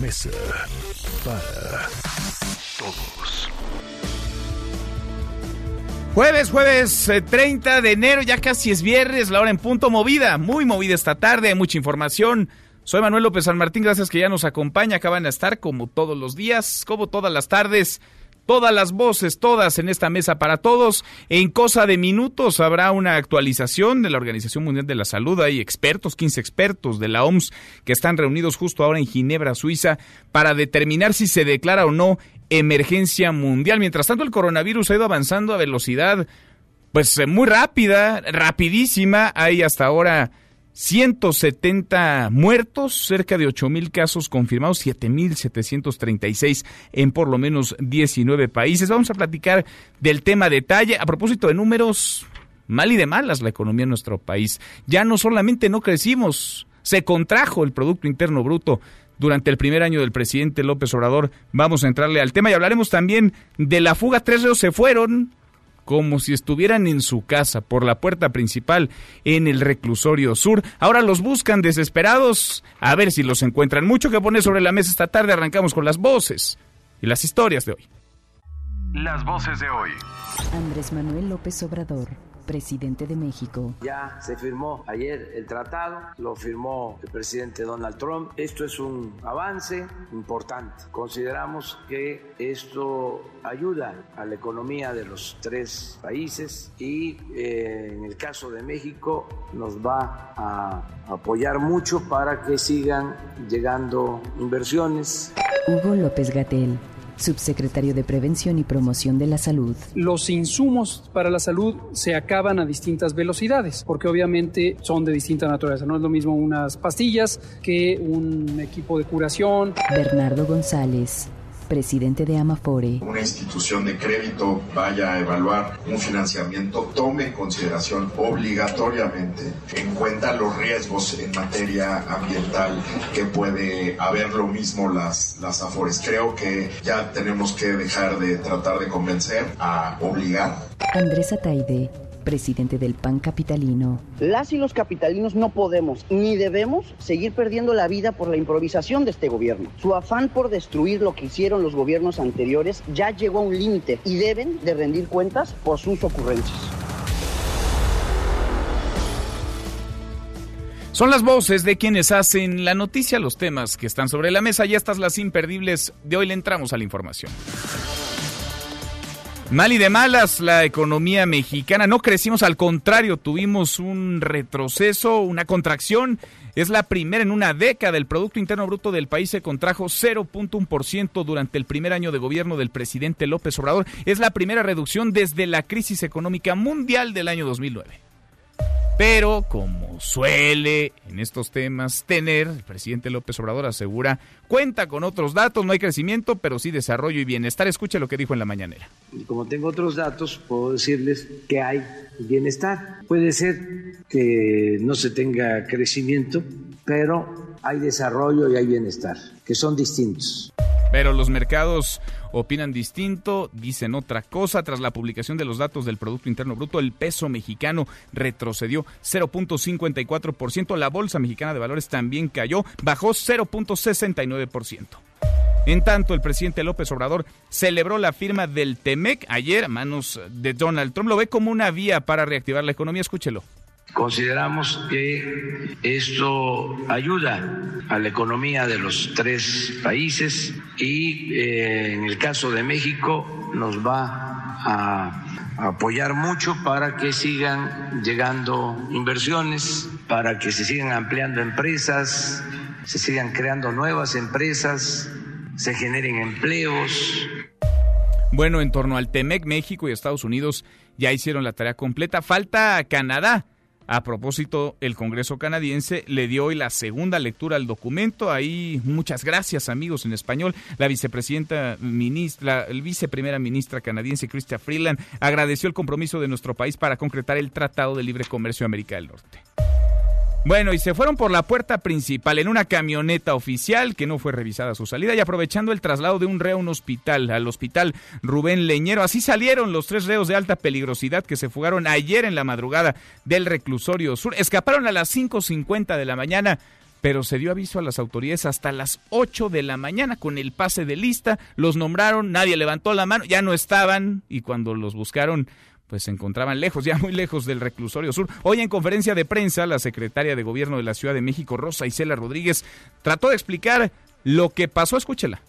Mesa para Todos. Jueves, jueves eh, 30 de enero, ya casi es viernes, la hora en punto movida, muy movida esta tarde, hay mucha información. Soy Manuel López San Martín, gracias que ya nos acompaña, acaban de estar como todos los días, como todas las tardes, todas las voces, todas en esta mesa para todos. En cosa de minutos habrá una actualización de la Organización Mundial de la Salud, hay expertos, 15 expertos de la OMS que están reunidos justo ahora en Ginebra, Suiza, para determinar si se declara o no emergencia mundial. Mientras tanto, el coronavirus ha ido avanzando a velocidad, pues muy rápida, rapidísima. Hay hasta ahora 170 muertos, cerca de 8.000 casos confirmados, 7.736 en por lo menos 19 países. Vamos a platicar del tema detalle. A propósito de números, mal y de malas la economía en nuestro país. Ya no solamente no crecimos, se contrajo el Producto Interno Bruto durante el primer año del presidente López Obrador. Vamos a entrarle al tema y hablaremos también de la fuga. Tres reos se fueron como si estuvieran en su casa por la puerta principal en el reclusorio sur. Ahora los buscan desesperados a ver si los encuentran. Mucho que poner sobre la mesa esta tarde. Arrancamos con las voces y las historias de hoy. Las voces de hoy. Andrés Manuel López Obrador, presidente de México. Ya se firmó ayer el tratado, lo firmó el presidente Donald Trump. Esto es un avance importante. Consideramos que esto ayuda a la economía de los tres países y eh, en el caso de México nos va a apoyar mucho para que sigan llegando inversiones. Hugo López Gatel, subsecretario de Prevención y Promoción de la Salud. los insumos para la salud se acaban a distintas velocidades, porque obviamente son de distinta naturaleza. No es lo mismo unas pastillas que un equipo de curación. Bernardo González, presidente de Amafore. una institución de crédito vaya a evaluar un financiamiento, tome en consideración obligatoriamente en cuenta los riesgos en materia ambiental que puede haber lo mismo las, las AFORES. Creo que ya tenemos que dejar de tratar de convencer a obligar. Andrés Ataide, presidente del PAN Capitalino. Las y los capitalinos no podemos ni debemos seguir perdiendo la vida por la improvisación de este gobierno. Su afán por destruir lo que hicieron los gobiernos anteriores ya llegó a un límite y deben de rendir cuentas por sus ocurrencias. Son las voces de quienes hacen la noticia, los temas que están sobre la mesa y estas las imperdibles de hoy le entramos a la información. Mal y de malas la economía mexicana. No crecimos, al contrario, tuvimos un retroceso, una contracción. Es la primera en una década. El Producto Interno Bruto del país se contrajo 0.1% durante el primer año de gobierno del presidente López Obrador. Es la primera reducción desde la crisis económica mundial del año 2009. Pero, como suele en estos temas tener, el presidente López Obrador asegura, cuenta con otros datos, no hay crecimiento, pero sí desarrollo y bienestar. Escuche lo que dijo en la mañanera. Y como tengo otros datos, puedo decirles que hay bienestar. Puede ser que no se tenga crecimiento, pero hay desarrollo y hay bienestar, que son distintos. Pero los mercados opinan distinto, dicen otra cosa. Tras la publicación de los datos del Producto Interno Bruto, el peso mexicano retrocedió 0.54%. La Bolsa Mexicana de Valores también cayó, bajó 0.69%. En tanto, el presidente López Obrador celebró la firma del TEMEC ayer a manos de Donald Trump. Lo ve como una vía para reactivar la economía. Escúchelo. Consideramos que esto ayuda a la economía de los tres países y eh, en el caso de México nos va a apoyar mucho para que sigan llegando inversiones, para que se sigan ampliando empresas, se sigan creando nuevas empresas, se generen empleos. Bueno, en torno al TEMEC, México y Estados Unidos ya hicieron la tarea completa. Falta Canadá. A propósito, el Congreso canadiense le dio hoy la segunda lectura al documento. Ahí muchas gracias, amigos, en español. La vicepresidenta ministra, el viceprimera ministra canadiense Chrystia Freeland agradeció el compromiso de nuestro país para concretar el Tratado de Libre Comercio de América del Norte. Bueno, y se fueron por la puerta principal en una camioneta oficial que no fue revisada su salida y aprovechando el traslado de un reo a un hospital, al hospital Rubén Leñero. Así salieron los tres reos de alta peligrosidad que se fugaron ayer en la madrugada del reclusorio sur. Escaparon a las 5.50 de la mañana pero se dio aviso a las autoridades hasta las 8 de la mañana con el pase de lista, los nombraron, nadie levantó la mano, ya no estaban y cuando los buscaron pues se encontraban lejos, ya muy lejos del reclusorio sur. Hoy en conferencia de prensa, la secretaria de Gobierno de la Ciudad de México, Rosa Isela Rodríguez, trató de explicar lo que pasó. Escúchela.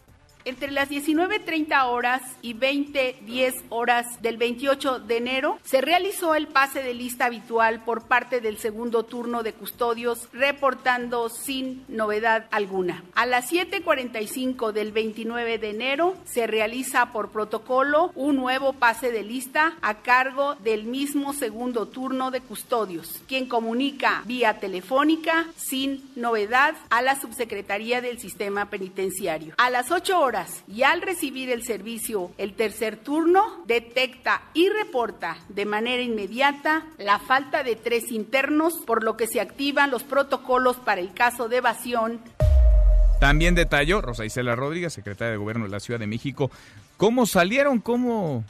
Entre las 19.30 horas y 20.10 horas del 28 de enero se realizó el pase de lista habitual por parte del segundo turno de custodios, reportando sin novedad alguna. A las 7.45 del 29 de enero se realiza por protocolo un nuevo pase de lista a cargo del mismo segundo turno de custodios, quien comunica vía telefónica sin novedad a la subsecretaría del sistema penitenciario. A las 8 horas y al recibir el servicio el tercer turno, detecta y reporta de manera inmediata la falta de tres internos, por lo que se activan los protocolos para el caso de evasión. También detalló Rosa Isela Rodríguez, secretaria de Gobierno de la Ciudad de México, cómo salieron, cómo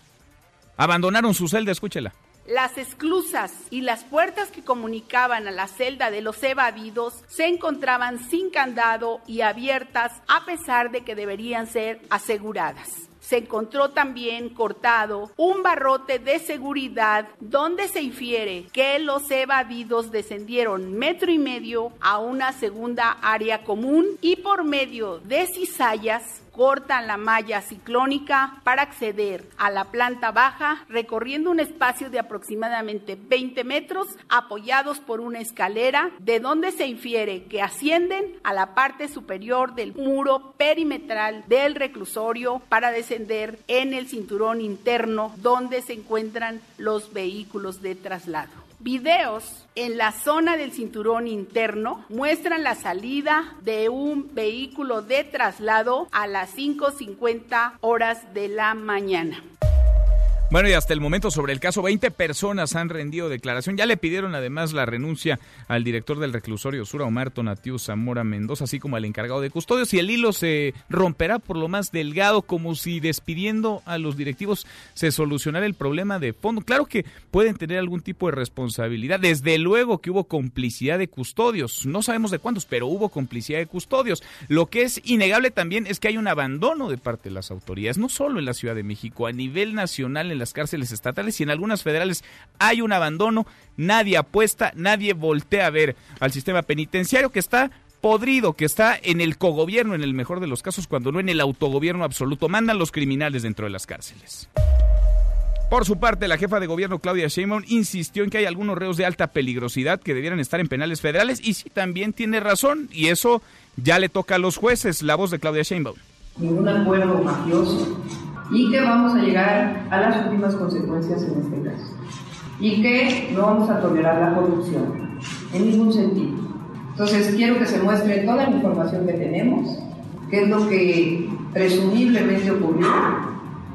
abandonaron su celda. Escúchela. Las esclusas y las puertas que comunicaban a la celda de los evadidos se encontraban sin candado y abiertas a pesar de que deberían ser aseguradas. Se encontró también cortado un barrote de seguridad donde se infiere que los evadidos descendieron metro y medio a una segunda área común y por medio de cizallas cortan la malla ciclónica para acceder a la planta baja, recorriendo un espacio de aproximadamente 20 metros, apoyados por una escalera, de donde se infiere que ascienden a la parte superior del muro perimetral del reclusorio para descender en el cinturón interno donde se encuentran los vehículos de traslado. Videos en la zona del cinturón interno muestran la salida de un vehículo de traslado a las 5.50 horas de la mañana. Bueno, y hasta el momento sobre el caso, 20 personas han rendido declaración. Ya le pidieron además la renuncia al director del reclusorio Sur, Omar Tonatiu Zamora Mendoza, así como al encargado de custodios. Y el hilo se romperá por lo más delgado, como si despidiendo a los directivos se solucionara el problema de fondo. Claro que pueden tener algún tipo de responsabilidad. Desde luego que hubo complicidad de custodios. No sabemos de cuántos, pero hubo complicidad de custodios. Lo que es innegable también es que hay un abandono de parte de las autoridades, no solo en la Ciudad de México, a nivel nacional en las cárceles estatales y en algunas federales hay un abandono, nadie apuesta, nadie voltea a ver al sistema penitenciario que está podrido, que está en el cogobierno en el mejor de los casos, cuando no en el autogobierno absoluto. Mandan los criminales dentro de las cárceles. Por su parte, la jefa de gobierno Claudia Sheinbaum insistió en que hay algunos reos de alta peligrosidad que debieran estar en penales federales y sí también tiene razón y eso ya le toca a los jueces. La voz de Claudia Sheinbaum. Ningún acuerdo mafioso y que vamos a llegar a las últimas consecuencias en este caso. Y que no vamos a tolerar la corrupción en ningún sentido. Entonces quiero que se muestre toda la información que tenemos, qué es lo que presumiblemente ocurrió.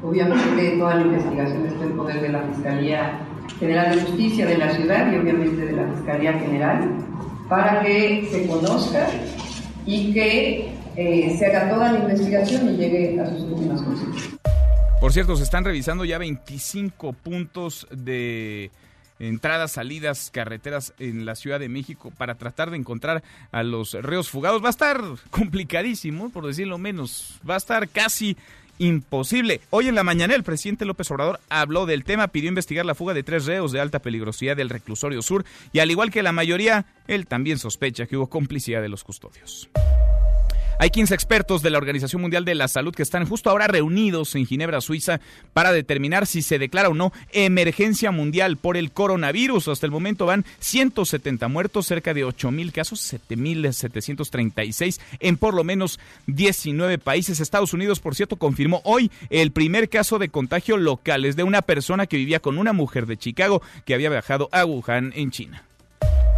Obviamente toda la investigación está en poder de la Fiscalía General de Justicia de la ciudad y obviamente de la Fiscalía General, para que se conozca y que eh, se haga toda la investigación y llegue a sus últimas consecuencias. Por cierto, se están revisando ya 25 puntos de entradas, salidas, carreteras en la Ciudad de México para tratar de encontrar a los reos fugados. Va a estar complicadísimo, por decirlo menos. Va a estar casi imposible. Hoy en la mañana el presidente López Obrador habló del tema, pidió investigar la fuga de tres reos de alta peligrosidad del reclusorio sur y al igual que la mayoría, él también sospecha que hubo complicidad de los custodios. Hay 15 expertos de la Organización Mundial de la Salud que están justo ahora reunidos en Ginebra, Suiza, para determinar si se declara o no emergencia mundial por el coronavirus. Hasta el momento van 170 muertos, cerca de 8.000 casos, 7.736 en por lo menos 19 países. Estados Unidos, por cierto, confirmó hoy el primer caso de contagio local. Es de una persona que vivía con una mujer de Chicago que había viajado a Wuhan, en China.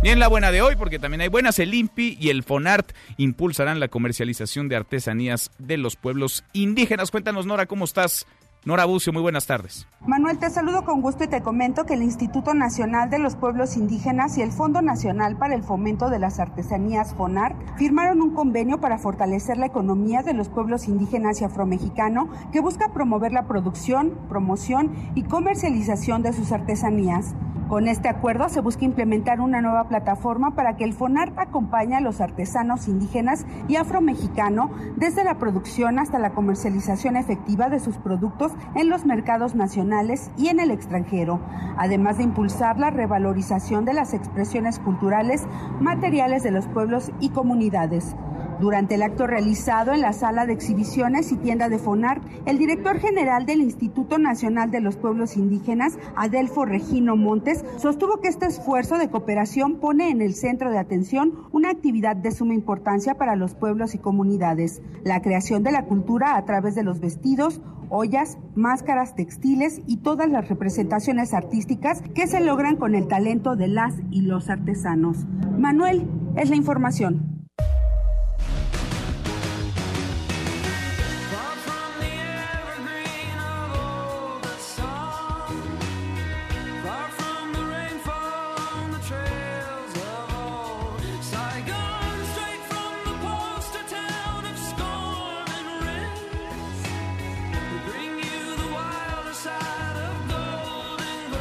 Y en la buena de hoy, porque también hay buenas, el INPI y el FONART impulsarán la comercialización de artesanías de los pueblos indígenas. Cuéntanos, Nora, ¿cómo estás? Nora Bucio, muy buenas tardes. Manuel, te saludo con gusto y te comento que el Instituto Nacional de los Pueblos Indígenas y el Fondo Nacional para el Fomento de las Artesanías FONAR firmaron un convenio para fortalecer la economía de los pueblos indígenas y afromexicano que busca promover la producción, promoción y comercialización de sus artesanías. Con este acuerdo se busca implementar una nueva plataforma para que el FONAR acompañe a los artesanos indígenas y afromexicano desde la producción hasta la comercialización efectiva de sus productos en los mercados nacionales y en el extranjero, además de impulsar la revalorización de las expresiones culturales materiales de los pueblos y comunidades. Durante el acto realizado en la sala de exhibiciones y tienda de FONAR, el director general del Instituto Nacional de los Pueblos Indígenas, Adelfo Regino Montes, sostuvo que este esfuerzo de cooperación pone en el centro de atención una actividad de suma importancia para los pueblos y comunidades, la creación de la cultura a través de los vestidos, ollas, máscaras textiles y todas las representaciones artísticas que se logran con el talento de las y los artesanos. Manuel, es la información.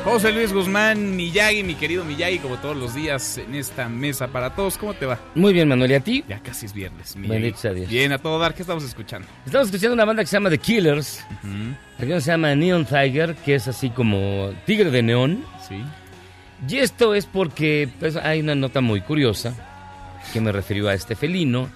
José Luis Guzmán Miyagi, mi querido Miyagi, como todos los días en esta mesa para todos. ¿Cómo te va? Muy bien, Manuel, ¿y a ti? Ya casi es viernes. Bendito sea Dios. Bien, a todo dar. ¿Qué estamos escuchando? Estamos escuchando una banda que se llama The Killers. La canción se llama Neon Tiger, que es así como tigre de neón. Sí. Y esto es porque pues, hay una nota muy curiosa que me refirió a este felino,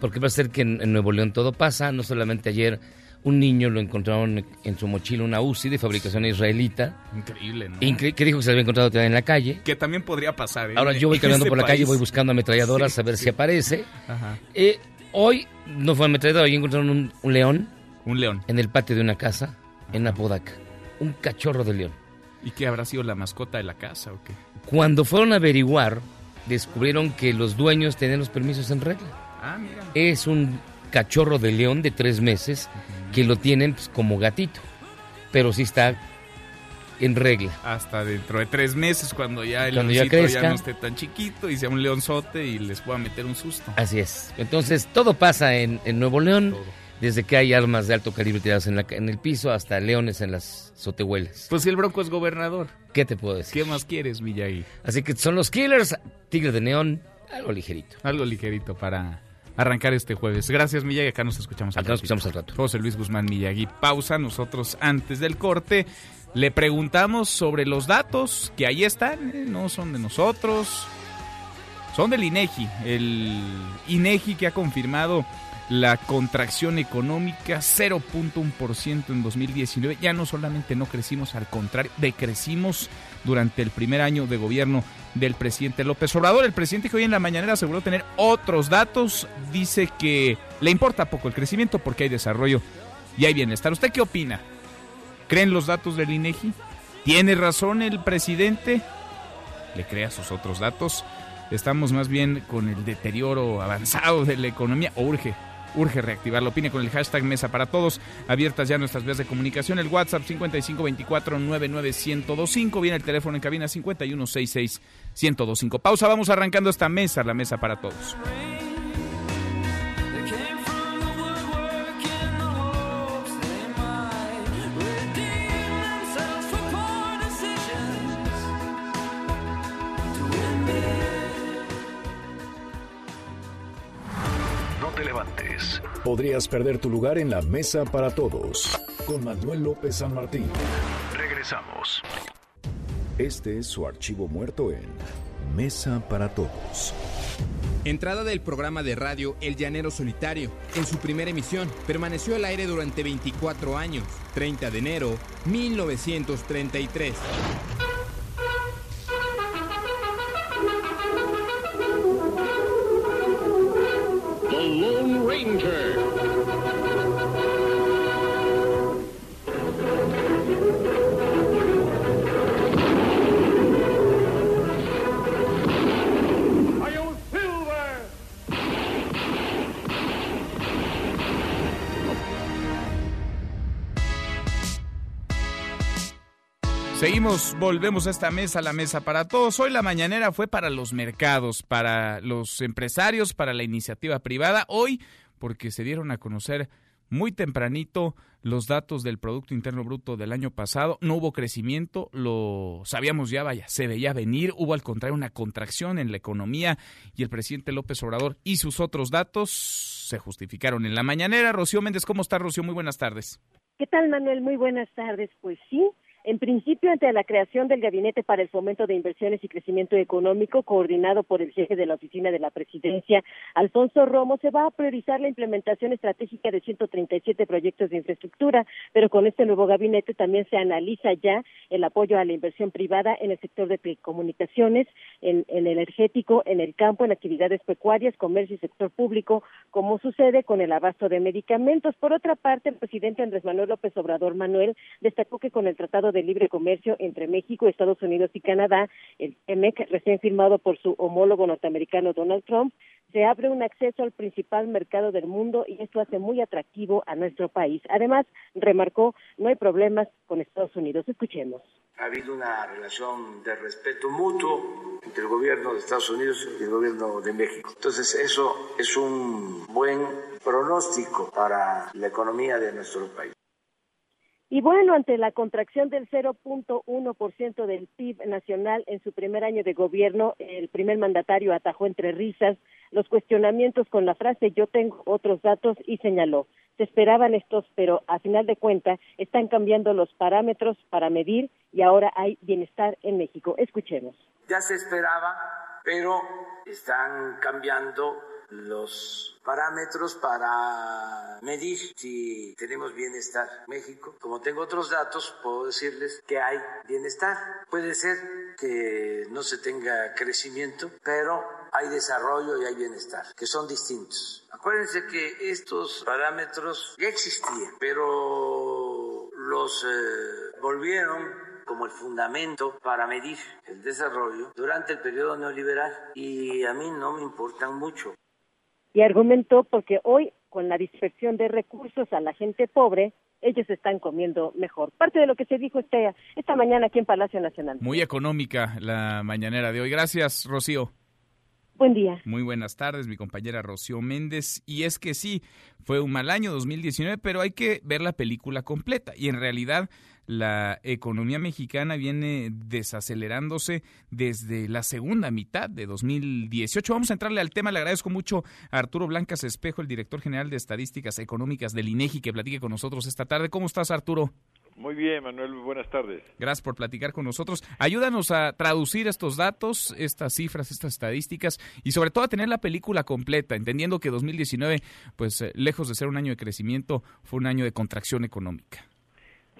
porque va a ser que en, en Nuevo León todo pasa, no solamente ayer un niño lo encontraron en su mochila una UCI de fabricación israelita. Increíble, ¿no? Incre- que dijo que se había encontrado en la calle. Que también podría pasar. ¿eh? Ahora yo voy caminando por la calle, país. voy buscando ametralladoras Sí, a ver sí. si aparece. Ajá. Eh, hoy no fue ametralladora, hoy encontraron un, un león. Un león. En el patio de una casa en Apodaca. Un cachorro de león. ¿Y qué habrá sido la mascota de la casa o qué? Cuando fueron a averiguar, descubrieron que los dueños tenían los permisos en regla. Ah, mira. Es un cachorro de león de tres meses que lo tienen pues, como gatito, pero sí está en regla. Hasta dentro de tres meses, cuando ya el Cuando ya crezca. no esté tan chiquito y sea un leonzote y les pueda meter un susto. Así es. Entonces, todo pasa en, en Nuevo León, desde que hay armas de alto calibre tiradas en, la- en el piso hasta leones en las sotehuelas. Pues si el Bronco es gobernador. ¿Qué te puedo decir? ¿Qué más quieres, Miyagi? Así que son los Killers, Tigre de Neón, algo ligerito. Algo ligerito para arrancar este jueves. Gracias, Miyagi. Acá nos escuchamos al Acá nos escuchamos al rato. José Luis Guzmán Miyagi. Pausa. Nosotros, antes del corte, le preguntamos sobre los datos que ahí están. eh, No son de nosotros. Son del INEGI. El INEGI que ha confirmado la contracción económica 0.1% en 2019. Ya no solamente no crecimos, al contrario, decrecimos durante el primer año de gobierno del presidente López Obrador. El presidente que hoy en la mañanera aseguró tener otros datos, dice que le importa poco el crecimiento porque hay desarrollo y hay bienestar. ¿Usted qué opina? ¿Creen los datos del INEGI? ¿Tiene razón el presidente? ¿Le crea sus otros datos? Estamos más bien con el deterioro avanzado de la economía. O urge, urge reactivarlo. Opine con el hashtag Mesa para Todos. Abiertas ya nuestras vías de comunicación. El WhatsApp 5524-99125. Viene el teléfono en cabina 5166-1025. Pausa, vamos arrancando esta mesa, la Mesa para Todos. Podrías perder tu lugar en la mesa para todos. Con Manuel López San Martín. Regresamos. Este es su archivo muerto en Mesa para Todos. Entrada del programa de radio El Llanero Solitario. En su primera emisión, permaneció al aire durante 24 años, 30 de enero 1933. Ranger. Seguimos, volvemos a esta mesa, la mesa para todos. Hoy la mañanera fue para los mercados, para los empresarios, para la iniciativa privada. Hoy, porque se dieron a conocer muy tempranito los datos del Producto Interno Bruto del año pasado. No hubo crecimiento, lo sabíamos ya, vaya, se veía venir. Hubo al contrario una contracción en la economía y el presidente López Obrador y sus otros datos se justificaron en la mañanera. Rocío Méndez, ¿cómo está Rocío? Muy buenas tardes. ¿Qué tal, Manuel? Muy buenas tardes. Pues sí, en principio, ante la creación del Gabinete para el Fomento de Inversiones y Crecimiento Económico, coordinado por el jefe de la Oficina de la Presidencia, Alfonso Romo, se va a priorizar la implementación estratégica de 137 proyectos de infraestructura, pero con este nuevo gabinete también se analiza ya el apoyo a la inversión privada en el sector de telecomunicaciones, en, en energético, en el campo, en actividades pecuarias, comercio y sector público, como sucede con el abasto de medicamentos. Por otra parte, el presidente Andrés Manuel López Obrador Manuel destacó que con el Tratado de Libre Comercio entre México, Estados Unidos y Canadá, el TEMEC, recién firmado por su homólogo norteamericano Donald Trump, se abre un acceso al principal mercado del mundo y esto hace muy atractivo a nuestro país. Además, remarcó, no hay problemas con Estados Unidos. Escuchemos. Ha habido una relación de respeto mutuo entre el gobierno de Estados Unidos y el gobierno de México. Entonces, eso es un buen pronóstico para la economía de nuestro país. Y bueno, ante la contracción del 0.1% del PIB nacional en su primer año de gobierno, el primer mandatario atajó entre risas los cuestionamientos con la frase yo tengo otros datos y señaló, se esperaban estos, pero a final de cuentas están cambiando los parámetros para medir y ahora hay bienestar en México. Escuchemos. Ya se esperaba, pero están cambiando los parámetros para medir si tenemos bienestar. México, como tengo otros datos, puedo decirles que hay bienestar. Puede ser que no se tenga crecimiento, pero hay desarrollo y hay bienestar, que son distintos. Acuérdense que estos parámetros ya existían, pero los eh, volvieron como el fundamento para medir el desarrollo durante el periodo neoliberal y a mí no me importan mucho y argumentó porque hoy con la dispersión de recursos a la gente pobre, ellos están comiendo mejor. Parte de lo que se dijo este, esta mañana aquí en Palacio Nacional. Muy económica la mañanera de hoy. Gracias, Rocío. Buen día. Muy buenas tardes, mi compañera Rocío Méndez. Y es que sí, fue un mal año 2019, pero hay que ver la película completa. Y en realidad la economía mexicana viene desacelerándose desde la segunda mitad de 2018. Vamos a entrarle al tema. Le agradezco mucho a Arturo Blancas Espejo, el director general de Estadísticas Económicas del INEGI, que platique con nosotros esta tarde. ¿Cómo estás, Arturo? Muy bien, Manuel, buenas tardes. Gracias por platicar con nosotros. Ayúdanos a traducir estos datos, estas cifras, estas estadísticas y sobre todo a tener la película completa, entendiendo que 2019, pues eh, lejos de ser un año de crecimiento, fue un año de contracción económica.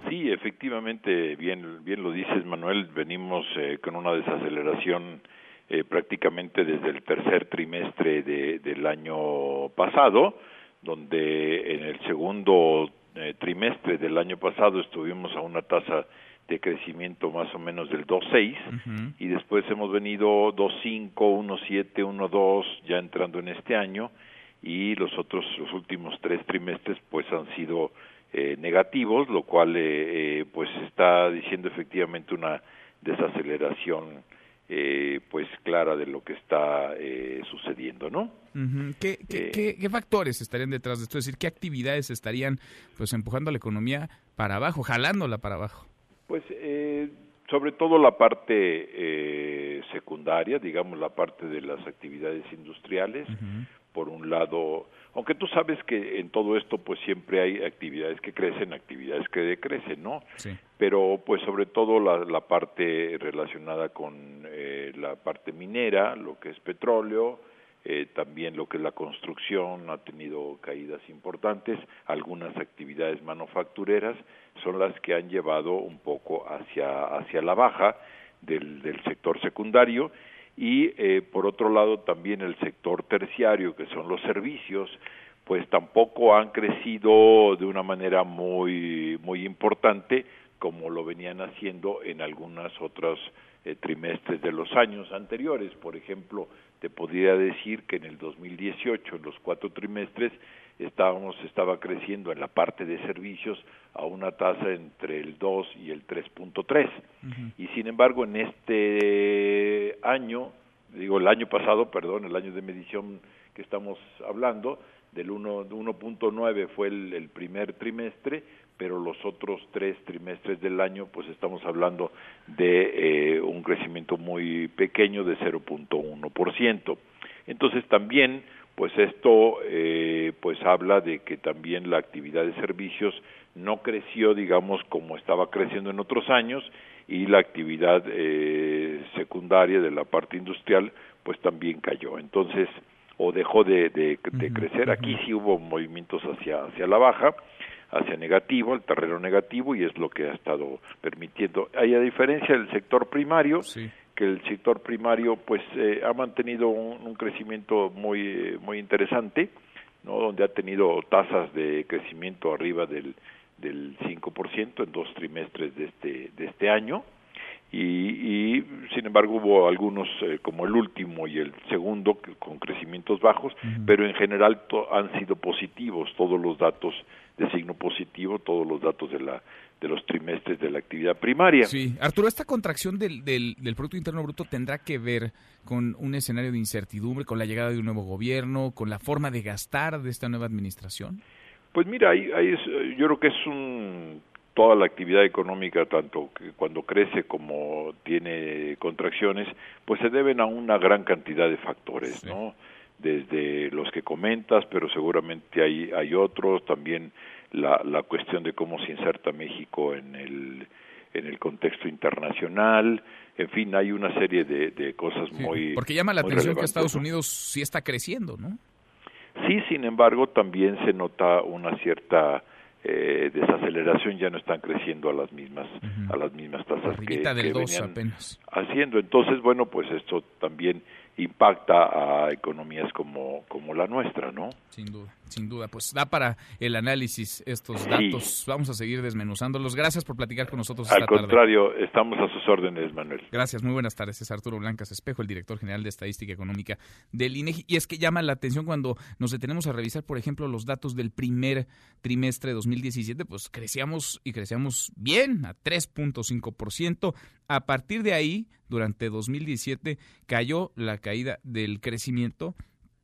Sí, efectivamente, bien, bien lo dices, Manuel, venimos eh, con una desaceleración eh, prácticamente desde el tercer trimestre de, del año pasado, donde en el segundo eh, trimestre del año pasado estuvimos a una tasa de crecimiento más o menos del 2.6 y después hemos venido 2.5, 1.7, 1.2 ya entrando en este año y los otros los últimos tres trimestres pues han sido eh, negativos, lo cual eh, eh, pues está diciendo efectivamente una desaceleración eh, pues clara de lo que está eh, sucediendo, ¿no? ¿Qué, qué, qué, qué, factores estarían detrás de esto? Es decir, ¿qué actividades estarían pues empujando a la economía para abajo, jalándola para abajo? Pues eh, sobre todo la parte eh, secundaria, digamos la parte de las actividades industriales, por un lado, aunque tú sabes que en todo esto pues siempre hay actividades que crecen, actividades que decrecen, ¿no? Sí. Pero pues sobre todo la, la parte relacionada con eh, la parte minera, lo que es petróleo, eh, también lo que es la construcción ha tenido caídas importantes, algunas actividades manufactureras son las que han llevado un poco hacia, hacia la baja del, del sector secundario y eh, por otro lado también el sector terciario que son los servicios pues tampoco han crecido de una manera muy muy importante como lo venían haciendo en algunas otras eh, trimestres de los años anteriores. Por ejemplo te podría decir que en el 2018 en los cuatro trimestres estábamos estaba creciendo en la parte de servicios a una tasa entre el 2 y el 3.3 y sin embargo en este año digo el año pasado perdón el año de medición que estamos hablando del 1.9 fue el, el primer trimestre pero los otros tres trimestres del año pues estamos hablando de eh, un crecimiento muy pequeño de 0.1%. Entonces también pues esto eh, pues habla de que también la actividad de servicios no creció digamos como estaba creciendo en otros años y la actividad eh, secundaria de la parte industrial pues también cayó. Entonces o dejó de, de, de crecer. aquí sí hubo movimientos hacia hacia la baja hacia negativo, el terreno negativo, y es lo que ha estado permitiendo. Hay a diferencia del sector primario, que el sector primario pues eh, ha mantenido un, crecimiento muy, muy interesante, ¿no? donde ha tenido tasas de crecimiento arriba del, del 5% en dos trimestres de este, de este año. Y, y, sin embargo hubo algunos eh, como el último y el segundo con crecimientos bajos, pero en general han sido positivos todos los datos de signo positivo todos los datos de la de los trimestres de la actividad primaria. Sí, Arturo, esta contracción del, del, del, Producto Interno Bruto tendrá que ver con un escenario de incertidumbre, con la llegada de un nuevo gobierno, con la forma de gastar de esta nueva administración. Pues mira, ahí, ahí es, yo creo que es un toda la actividad económica, tanto que cuando crece como tiene contracciones, pues se deben a una gran cantidad de factores, ¿no? desde los que comentas, pero seguramente hay, hay otros, también la, la cuestión de cómo se inserta México en el, en el contexto internacional, en fin, hay una serie de, de cosas muy... Porque llama la atención que Estados Unidos sí está creciendo, ¿no? Sí, sin embargo, también se nota una cierta eh, desaceleración, ya no están creciendo a las mismas a las mismas tasas que, del que venían apenas. haciendo. Entonces, bueno, pues esto también impacta a economías como, como la nuestra, ¿no? Sin duda, sin duda. Pues da para el análisis estos datos. Vamos a seguir desmenuzándolos. Gracias por platicar con nosotros esta Al contrario, estamos a sus órdenes, Manuel. Gracias, muy buenas tardes. Es Arturo Blancas Espejo, el director general de Estadística Económica del INEGI. Y es que llama la atención cuando nos detenemos a revisar, por ejemplo, los datos del primer trimestre de 2017, pues crecíamos y crecíamos bien, a 3.5%. A partir de ahí, durante 2017, cayó la caída del crecimiento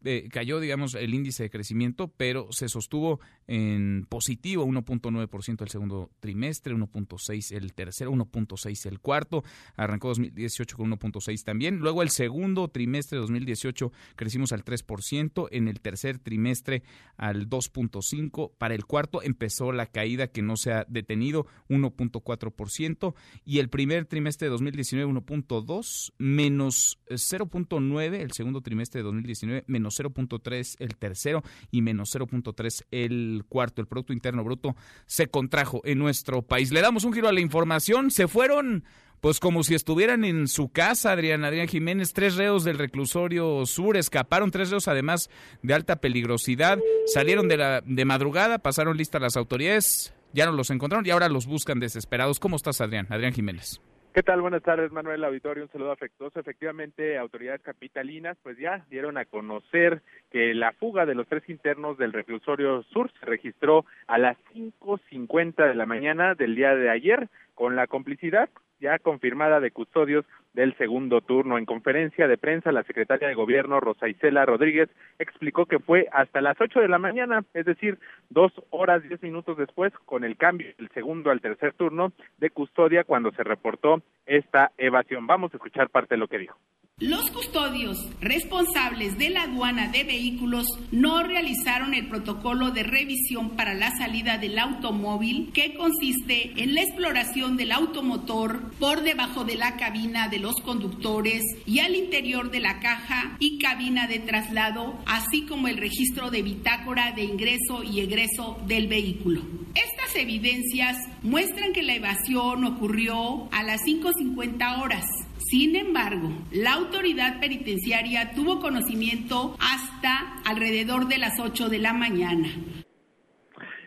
eh, cayó, digamos, el índice de crecimiento, pero se sostuvo en positivo, 1.9% el segundo trimestre, 1.6 el tercero, 1.6 el cuarto, arrancó 2018 con 1.6 también, luego el segundo trimestre de 2018 crecimos al 3%, en el tercer trimestre al 2.5, para el cuarto empezó la caída que no se ha detenido, 1.4%, y el primer trimestre de 2019 1.2, menos 0.9 el segundo trimestre de 2019, menos 0.3 el tercero y menos 0.3 el cuarto. El Producto Interno Bruto se contrajo en nuestro país. Le damos un giro a la información. Se fueron pues como si estuvieran en su casa, Adrián, Adrián Jiménez, tres reos del reclusorio sur escaparon, tres reos además de alta peligrosidad, salieron de, la, de madrugada, pasaron listas las autoridades, ya no los encontraron y ahora los buscan desesperados. ¿Cómo estás, Adrián? Adrián Jiménez. ¿Qué tal? Buenas tardes, Manuel Auditorio. Un saludo afectuoso. Efectivamente, autoridades capitalinas pues ya dieron a conocer que la fuga de los tres internos del reclusorio sur se registró a las 5.50 de la mañana del día de ayer con la complicidad ya confirmada de custodios del segundo turno. En conferencia de prensa, la secretaria de Gobierno, Rosa Isela Rodríguez, explicó que fue hasta las ocho de la mañana, es decir, dos horas diez minutos después, con el cambio del segundo al tercer turno de custodia cuando se reportó esta evasión. Vamos a escuchar parte de lo que dijo. Los custodios responsables de la aduana de vehículos no realizaron el protocolo de revisión para la salida del automóvil que consiste en la exploración del automotor por debajo de la cabina de los conductores y al interior de la caja y cabina de traslado, así como el registro de bitácora de ingreso y egreso del vehículo. Estas evidencias muestran que la evasión ocurrió a las 5.50 horas sin embargo, la autoridad penitenciaria tuvo conocimiento hasta alrededor de las 8 de la mañana.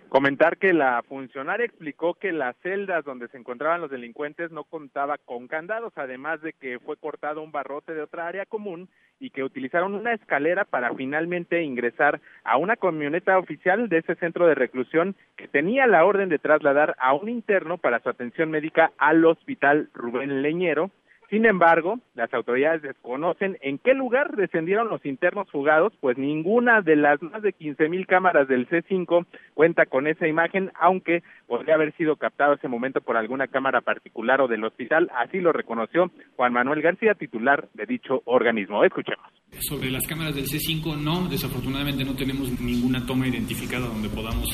Comentar que la funcionaria explicó que las celdas donde se encontraban los delincuentes no contaba con candados, además de que fue cortado un barrote de otra área común y que utilizaron una escalera para finalmente ingresar a una camioneta oficial de ese centro de reclusión que tenía la orden de trasladar a un interno para su atención médica al hospital Rubén Leñero sin embargo, las autoridades desconocen en qué lugar descendieron los internos fugados, pues ninguna de las más de 15 mil cámaras del C5 cuenta con esa imagen, aunque podría haber sido captado ese momento por alguna cámara particular o del hospital. Así lo reconoció Juan Manuel García, titular de dicho organismo. Escuchemos. Sobre las cámaras del C5, no, desafortunadamente no tenemos ninguna toma identificada donde podamos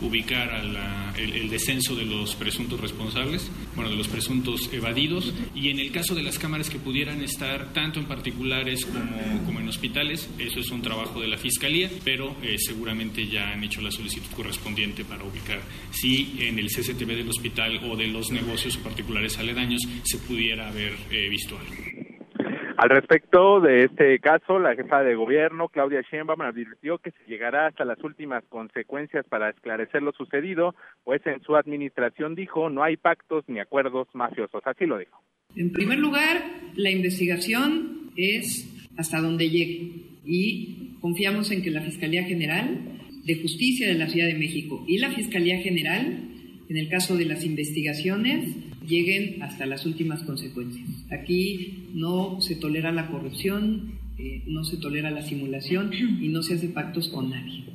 ubicar el, descenso de los presuntos responsables, bueno, de los presuntos evadidos. Y en el caso de las cámaras que pudieran estar tanto en particulares como, en hospitales, eso es un trabajo de la Fiscalía, pero eh, seguramente ya han hecho la solicitud correspondiente para ubicar si en el CCTV del hospital o de los negocios particulares aledaños se pudiera haber eh, visto algo. Al respecto de este caso, la jefa de gobierno, Claudia Sheinbaum, advirtió que se llegará hasta las últimas consecuencias para esclarecer lo sucedido, pues en su administración dijo no hay pactos ni acuerdos mafiosos. Así lo dijo. En primer lugar, la investigación es hasta donde llegue y confiamos en que la Fiscalía General de Justicia de la Ciudad de México y la Fiscalía General, en el caso de las investigaciones, lleguen hasta las últimas consecuencias. Aquí no se tolera la corrupción, eh, no se tolera la simulación y no se hace pactos con nadie.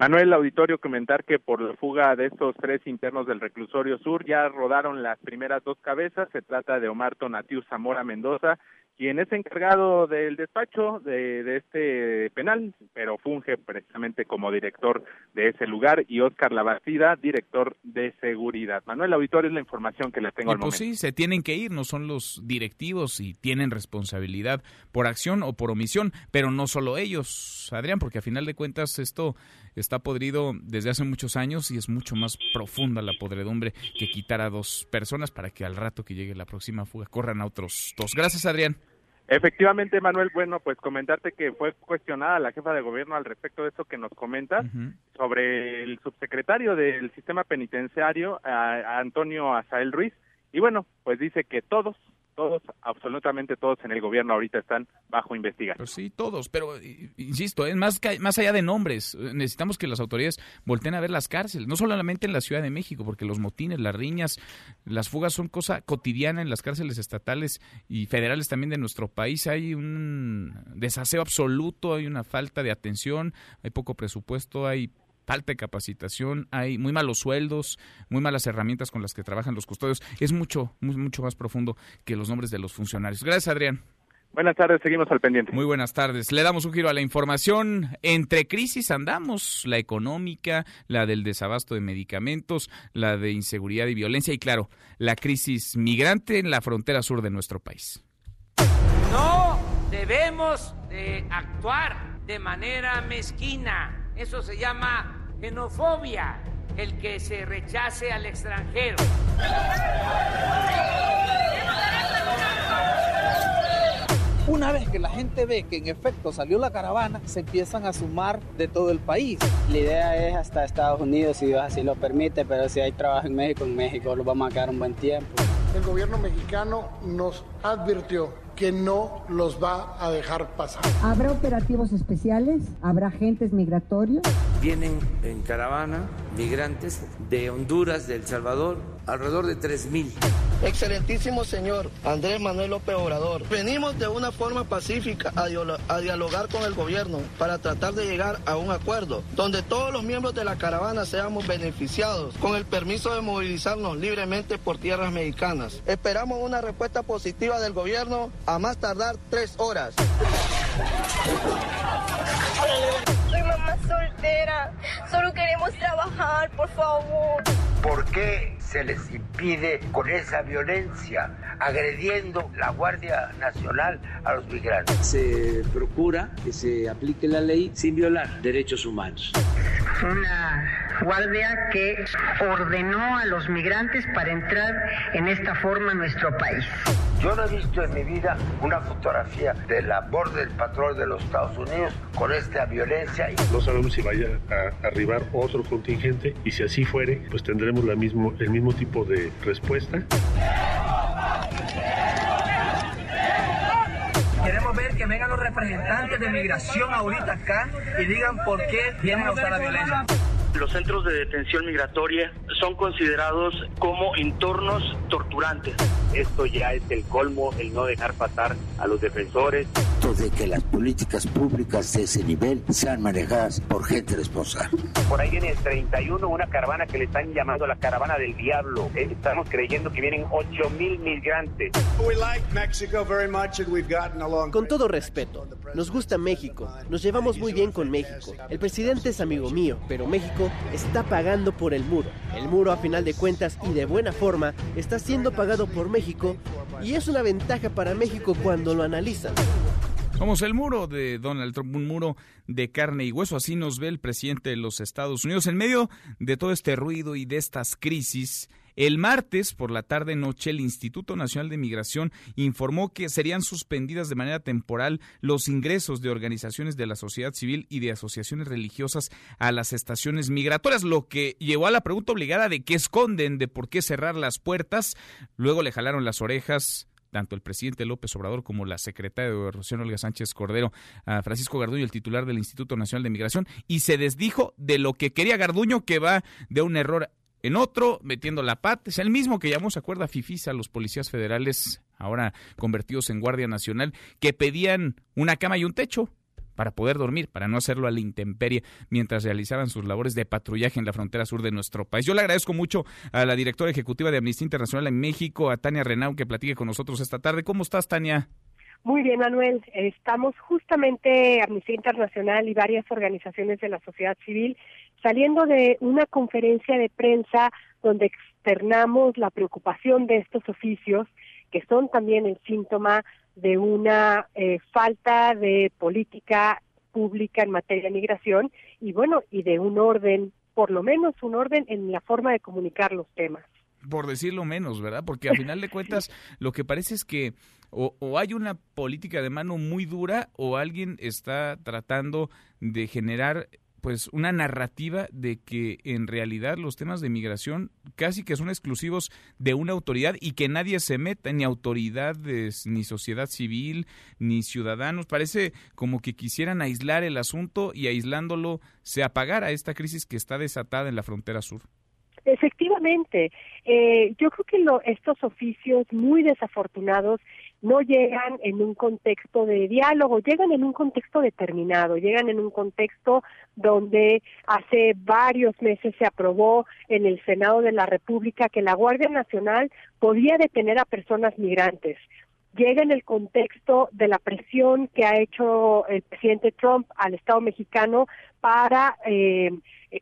Manuel Auditorio comentar que por la fuga de estos tres internos del reclusorio sur ya rodaron las primeras dos cabezas. Se trata de Omar Tonatiu Zamora Mendoza quien es encargado del despacho de, este penal, pero funge precisamente como director de ese lugar, y Oscar Labastida, director de seguridad. Manuel Auditorio es la información que le tengo al pues momento. sí, se tienen que ir, no son los directivos y tienen responsabilidad por acción o por omisión, pero no solo ellos, Adrián, porque a final de cuentas esto está podrido desde hace muchos años y es mucho más profunda la podredumbre que quitar a dos personas para que al rato que llegue la próxima fuga corran a otros dos. Gracias, Adrián. Efectivamente, Manuel, bueno, pues comentarte que fue cuestionada la jefa de gobierno al respecto de eso que nos comentas sobre el subsecretario del sistema penitenciario, Antonio Azael Ruiz, y bueno, pues dice que todos, todos, absolutamente todos en el gobierno ahorita están bajo investigación. Pues sí, todos, pero insisto, es más, más allá de nombres, necesitamos que las autoridades volteen a ver las cárceles, no solamente en la Ciudad de México, porque los motines, las riñas, las fugas son cosa cotidiana en las cárceles estatales y federales también de nuestro país. Hay un desaseo absoluto, hay una falta de atención, hay poco presupuesto, hay falta de capacitación, hay muy malos sueldos, muy malas herramientas con las que trabajan los custodios. Es mucho, mucho más profundo que los nombres de los funcionarios. Gracias, Adrián. Buenas tardes, seguimos al pendiente. Muy buenas tardes. Le damos un giro a la información. Entre crisis andamos, la económica, la del desabasto de medicamentos, la de inseguridad y violencia y claro, la crisis migrante en la frontera sur de nuestro país. No debemos de actuar de manera mezquina eso se llama xenofobia, el que se rechace al extranjero. Una vez que la gente ve que en efecto salió la caravana, se empiezan a sumar de todo el país. La idea es hasta Estados Unidos, si Dios así lo permite, pero si hay trabajo en México, en México lo vamos a quedar un buen tiempo. El gobierno mexicano nos advirtió que no los va a dejar pasar. ¿Habrá operativos especiales? ¿Habrá agentes migratorios? Vienen en caravana migrantes de Honduras, de El Salvador, alrededor de 3.000. Excelentísimo señor Andrés Manuel López Obrador, venimos de una forma pacífica a, dialogar con el gobierno para tratar de llegar a un acuerdo donde todos los miembros de la caravana seamos beneficiados con el permiso de movilizarnos libremente por tierras mexicanas. Esperamos una respuesta positiva del gobierno a más tardar tres horas. Mamá soltera, solo queremos trabajar, por favor. ¿Por qué se les impide con esa violencia, agrediendo la Guardia Nacional a los migrantes? Se procura que se aplique la ley sin violar derechos humanos. Una guardia que ordenó a los migrantes para entrar en esta forma a nuestro país. Yo no he visto en mi vida una fotografía de la Border Patrol de los Estados Unidos con esta violencia. No sabemos si vaya a arribar otro contingente y si así fuere, pues tendremos el mismo tipo de respuesta. Queremos ver que vengan los representantes de migración ahorita acá y digan por qué vienen a usar la violencia. Los centros de detención migratoria son considerados como entornos torturantes. Esto ya es el colmo, el no dejar pasar a los defensores. De que las políticas públicas de ese nivel sean manejadas por gente responsable. Por ahí viene el 31, una caravana que le están llamando la caravana del diablo. Eh, estamos creyendo que vienen 8 mil migrantes. Con todo respeto, nos gusta México, nos llevamos muy bien con México. El presidente es amigo mío, pero México está pagando por el muro. El muro a final de cuentas y de buena forma está siendo pagado por México y es una ventaja para México cuando lo analizan. Vamos, el muro de Donald Trump, un muro de carne y hueso, así nos ve el presidente de los Estados Unidos en medio de todo este ruido y de estas crisis. El martes por la tarde noche el Instituto Nacional de Migración informó que serían suspendidas de manera temporal los ingresos de organizaciones de la sociedad civil y de asociaciones religiosas a las estaciones migratorias, lo que llevó a la pregunta obligada de qué esconden, de por qué cerrar las puertas. Luego le jalaron las orejas tanto el presidente López Obrador como la secretaria de Gobernación Olga Sánchez Cordero a Francisco Garduño, el titular del Instituto Nacional de Migración, y se desdijo de lo que quería Garduño, que va de un error en otro, metiendo la pata. Es el mismo que llamó, se acuerda, Fifis a los policías federales, ahora convertidos en Guardia Nacional, que pedían una cama y un techo para poder dormir, para no hacerlo a la intemperie mientras realizaban sus labores de patrullaje en la frontera sur de nuestro país. Yo le agradezco mucho a la directora ejecutiva de Amnistía Internacional en México, a Tania Renau, que platique con nosotros esta tarde. ¿Cómo estás, Tania? Muy bien, Manuel. Estamos justamente, Amnistía Internacional y varias organizaciones de la sociedad civil, saliendo de una conferencia de prensa donde externamos la preocupación de estos oficios, que son también el síntoma de una eh, falta de política pública en materia de migración y bueno, y de un orden, por lo menos un orden en la forma de comunicar los temas. Por decirlo menos, ¿verdad? Porque al final de cuentas lo que parece es que o, o, hay una política de mano muy dura o alguien está tratando de generar pues una narrativa de que en realidad los temas de migración casi que son exclusivos de una autoridad y que nadie se meta, ni autoridades, ni sociedad civil, ni ciudadanos. Parece como que quisieran aislar el asunto y aislándolo se apagara esta crisis que está desatada en la frontera sur. Efectivamente, eh, yo creo que lo, estos oficios muy desafortunados no llegan en un contexto de diálogo, llegan en un contexto determinado, llegan en un contexto donde hace varios meses se aprobó en el Senado de la República que la Guardia Nacional podía detener a personas migrantes. Llega en el contexto de la presión que ha hecho el presidente Trump al Estado mexicano para eh,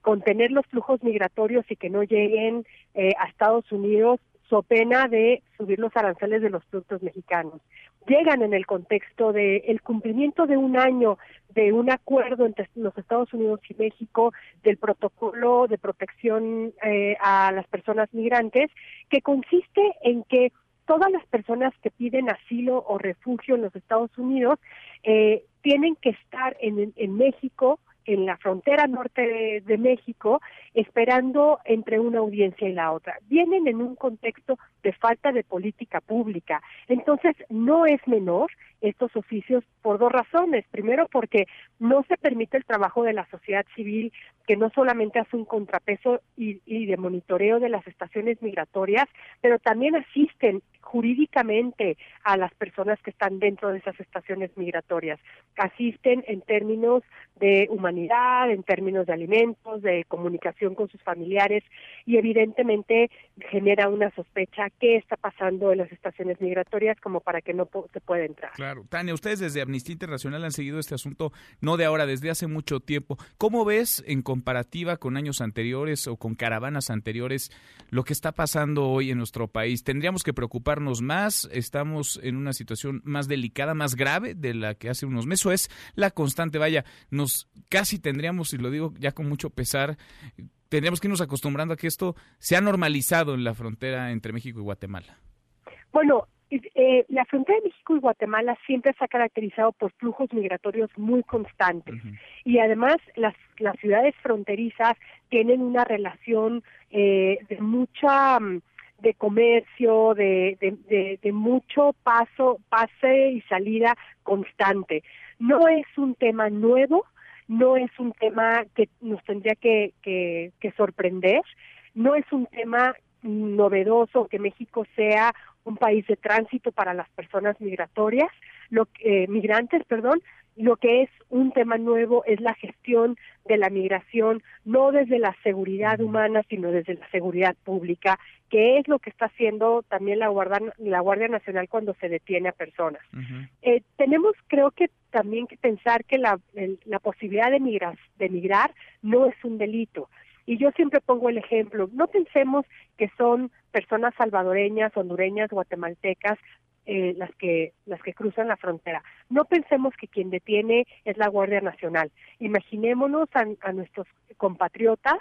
contener los flujos migratorios y que no lleguen eh, a Estados Unidos pena de subir los aranceles de los productos mexicanos. Llegan en el contexto de el cumplimiento de un año de un acuerdo entre los Estados Unidos y México del protocolo de protección eh, a las personas migrantes, que consiste en que todas las personas que piden asilo o refugio en los Estados Unidos eh, tienen que estar en, en México en la frontera norte de, México esperando entre una audiencia y la otra. Vienen en un contexto de falta de política pública. Entonces, no es menor estos oficios por dos razones. Primero, porque no se permite el trabajo de la sociedad civil, que no solamente hace un contrapeso y, y de monitoreo de las estaciones migratorias, pero también asisten jurídicamente a las personas que están dentro de esas estaciones migratorias. Asisten en términos de humanidad, en términos de alimentos, de comunicación con sus familiares y evidentemente genera una sospecha qué está pasando en las estaciones migratorias como para que no se pueda entrar. Claro. Tania, ustedes desde Amnistía Internacional han seguido este asunto no de ahora, desde hace mucho tiempo. ¿Cómo ves en comparativa con años anteriores o con caravanas anteriores lo que está pasando hoy en nuestro país? ¿Tendríamos que preocuparnos más? ¿Estamos en una situación más delicada, más grave de la que hace unos meses? Eso es la constante, vaya, nos casi tendríamos, y lo digo ya con mucho pesar, tendríamos que irnos acostumbrando a que esto se ha normalizado en la frontera entre México y Guatemala. Bueno, eh, la frontera de México y Guatemala siempre se ha caracterizado por flujos migratorios muy constantes y además las, las ciudades fronterizas tienen una relación eh, de mucha mm, de comercio, de, de, de, mucho paso, pase y salida constante. No es un tema nuevo, no es un tema que nos tendría que, que, que sorprender, no es un tema novedoso que México sea un país de tránsito para las personas migratorias, lo, eh, migrantes, perdón, lo que es un tema nuevo es la gestión de la migración, no desde la seguridad humana, sino desde la seguridad pública, que es lo que está haciendo también la Guardia, la Guardia Nacional cuando se detiene a personas. eh, tenemos, creo que también que pensar que la, la posibilidad de, migrar, de migrar no es un delito. Y yo siempre pongo el ejemplo, no pensemos que son personas salvadoreñas, hondureñas, guatemaltecas, eh, las que las que cruzan la frontera. No pensemos que quien detiene es la Guardia Nacional. Imaginémonos a, nuestros compatriotas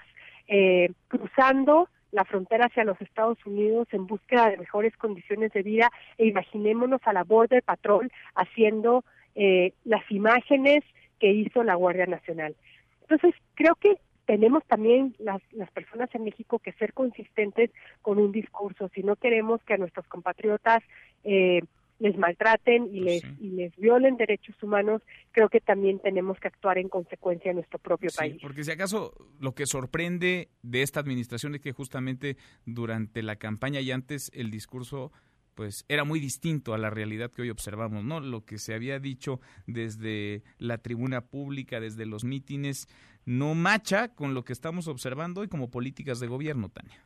eh, cruzando la frontera hacia los Estados Unidos en búsqueda de mejores condiciones de vida e imaginémonos a la Border Patrol haciendo eh, las imágenes que hizo la Guardia Nacional. Entonces, creo que tenemos también las, las personas en México que ser consistentes con un discurso. Si no queremos que a nuestros compatriotas eh, les maltraten y les, y les violen derechos humanos, creo que también tenemos que actuar en consecuencia en nuestro propio sí, país. Porque si acaso lo que sorprende de esta administración es que justamente durante la campaña y antes el discurso pues era muy distinto a la realidad que hoy observamos, ¿no? Lo que se había dicho desde la tribuna pública, desde los mítines, no macha con lo que estamos observando hoy como políticas de gobierno, Tania.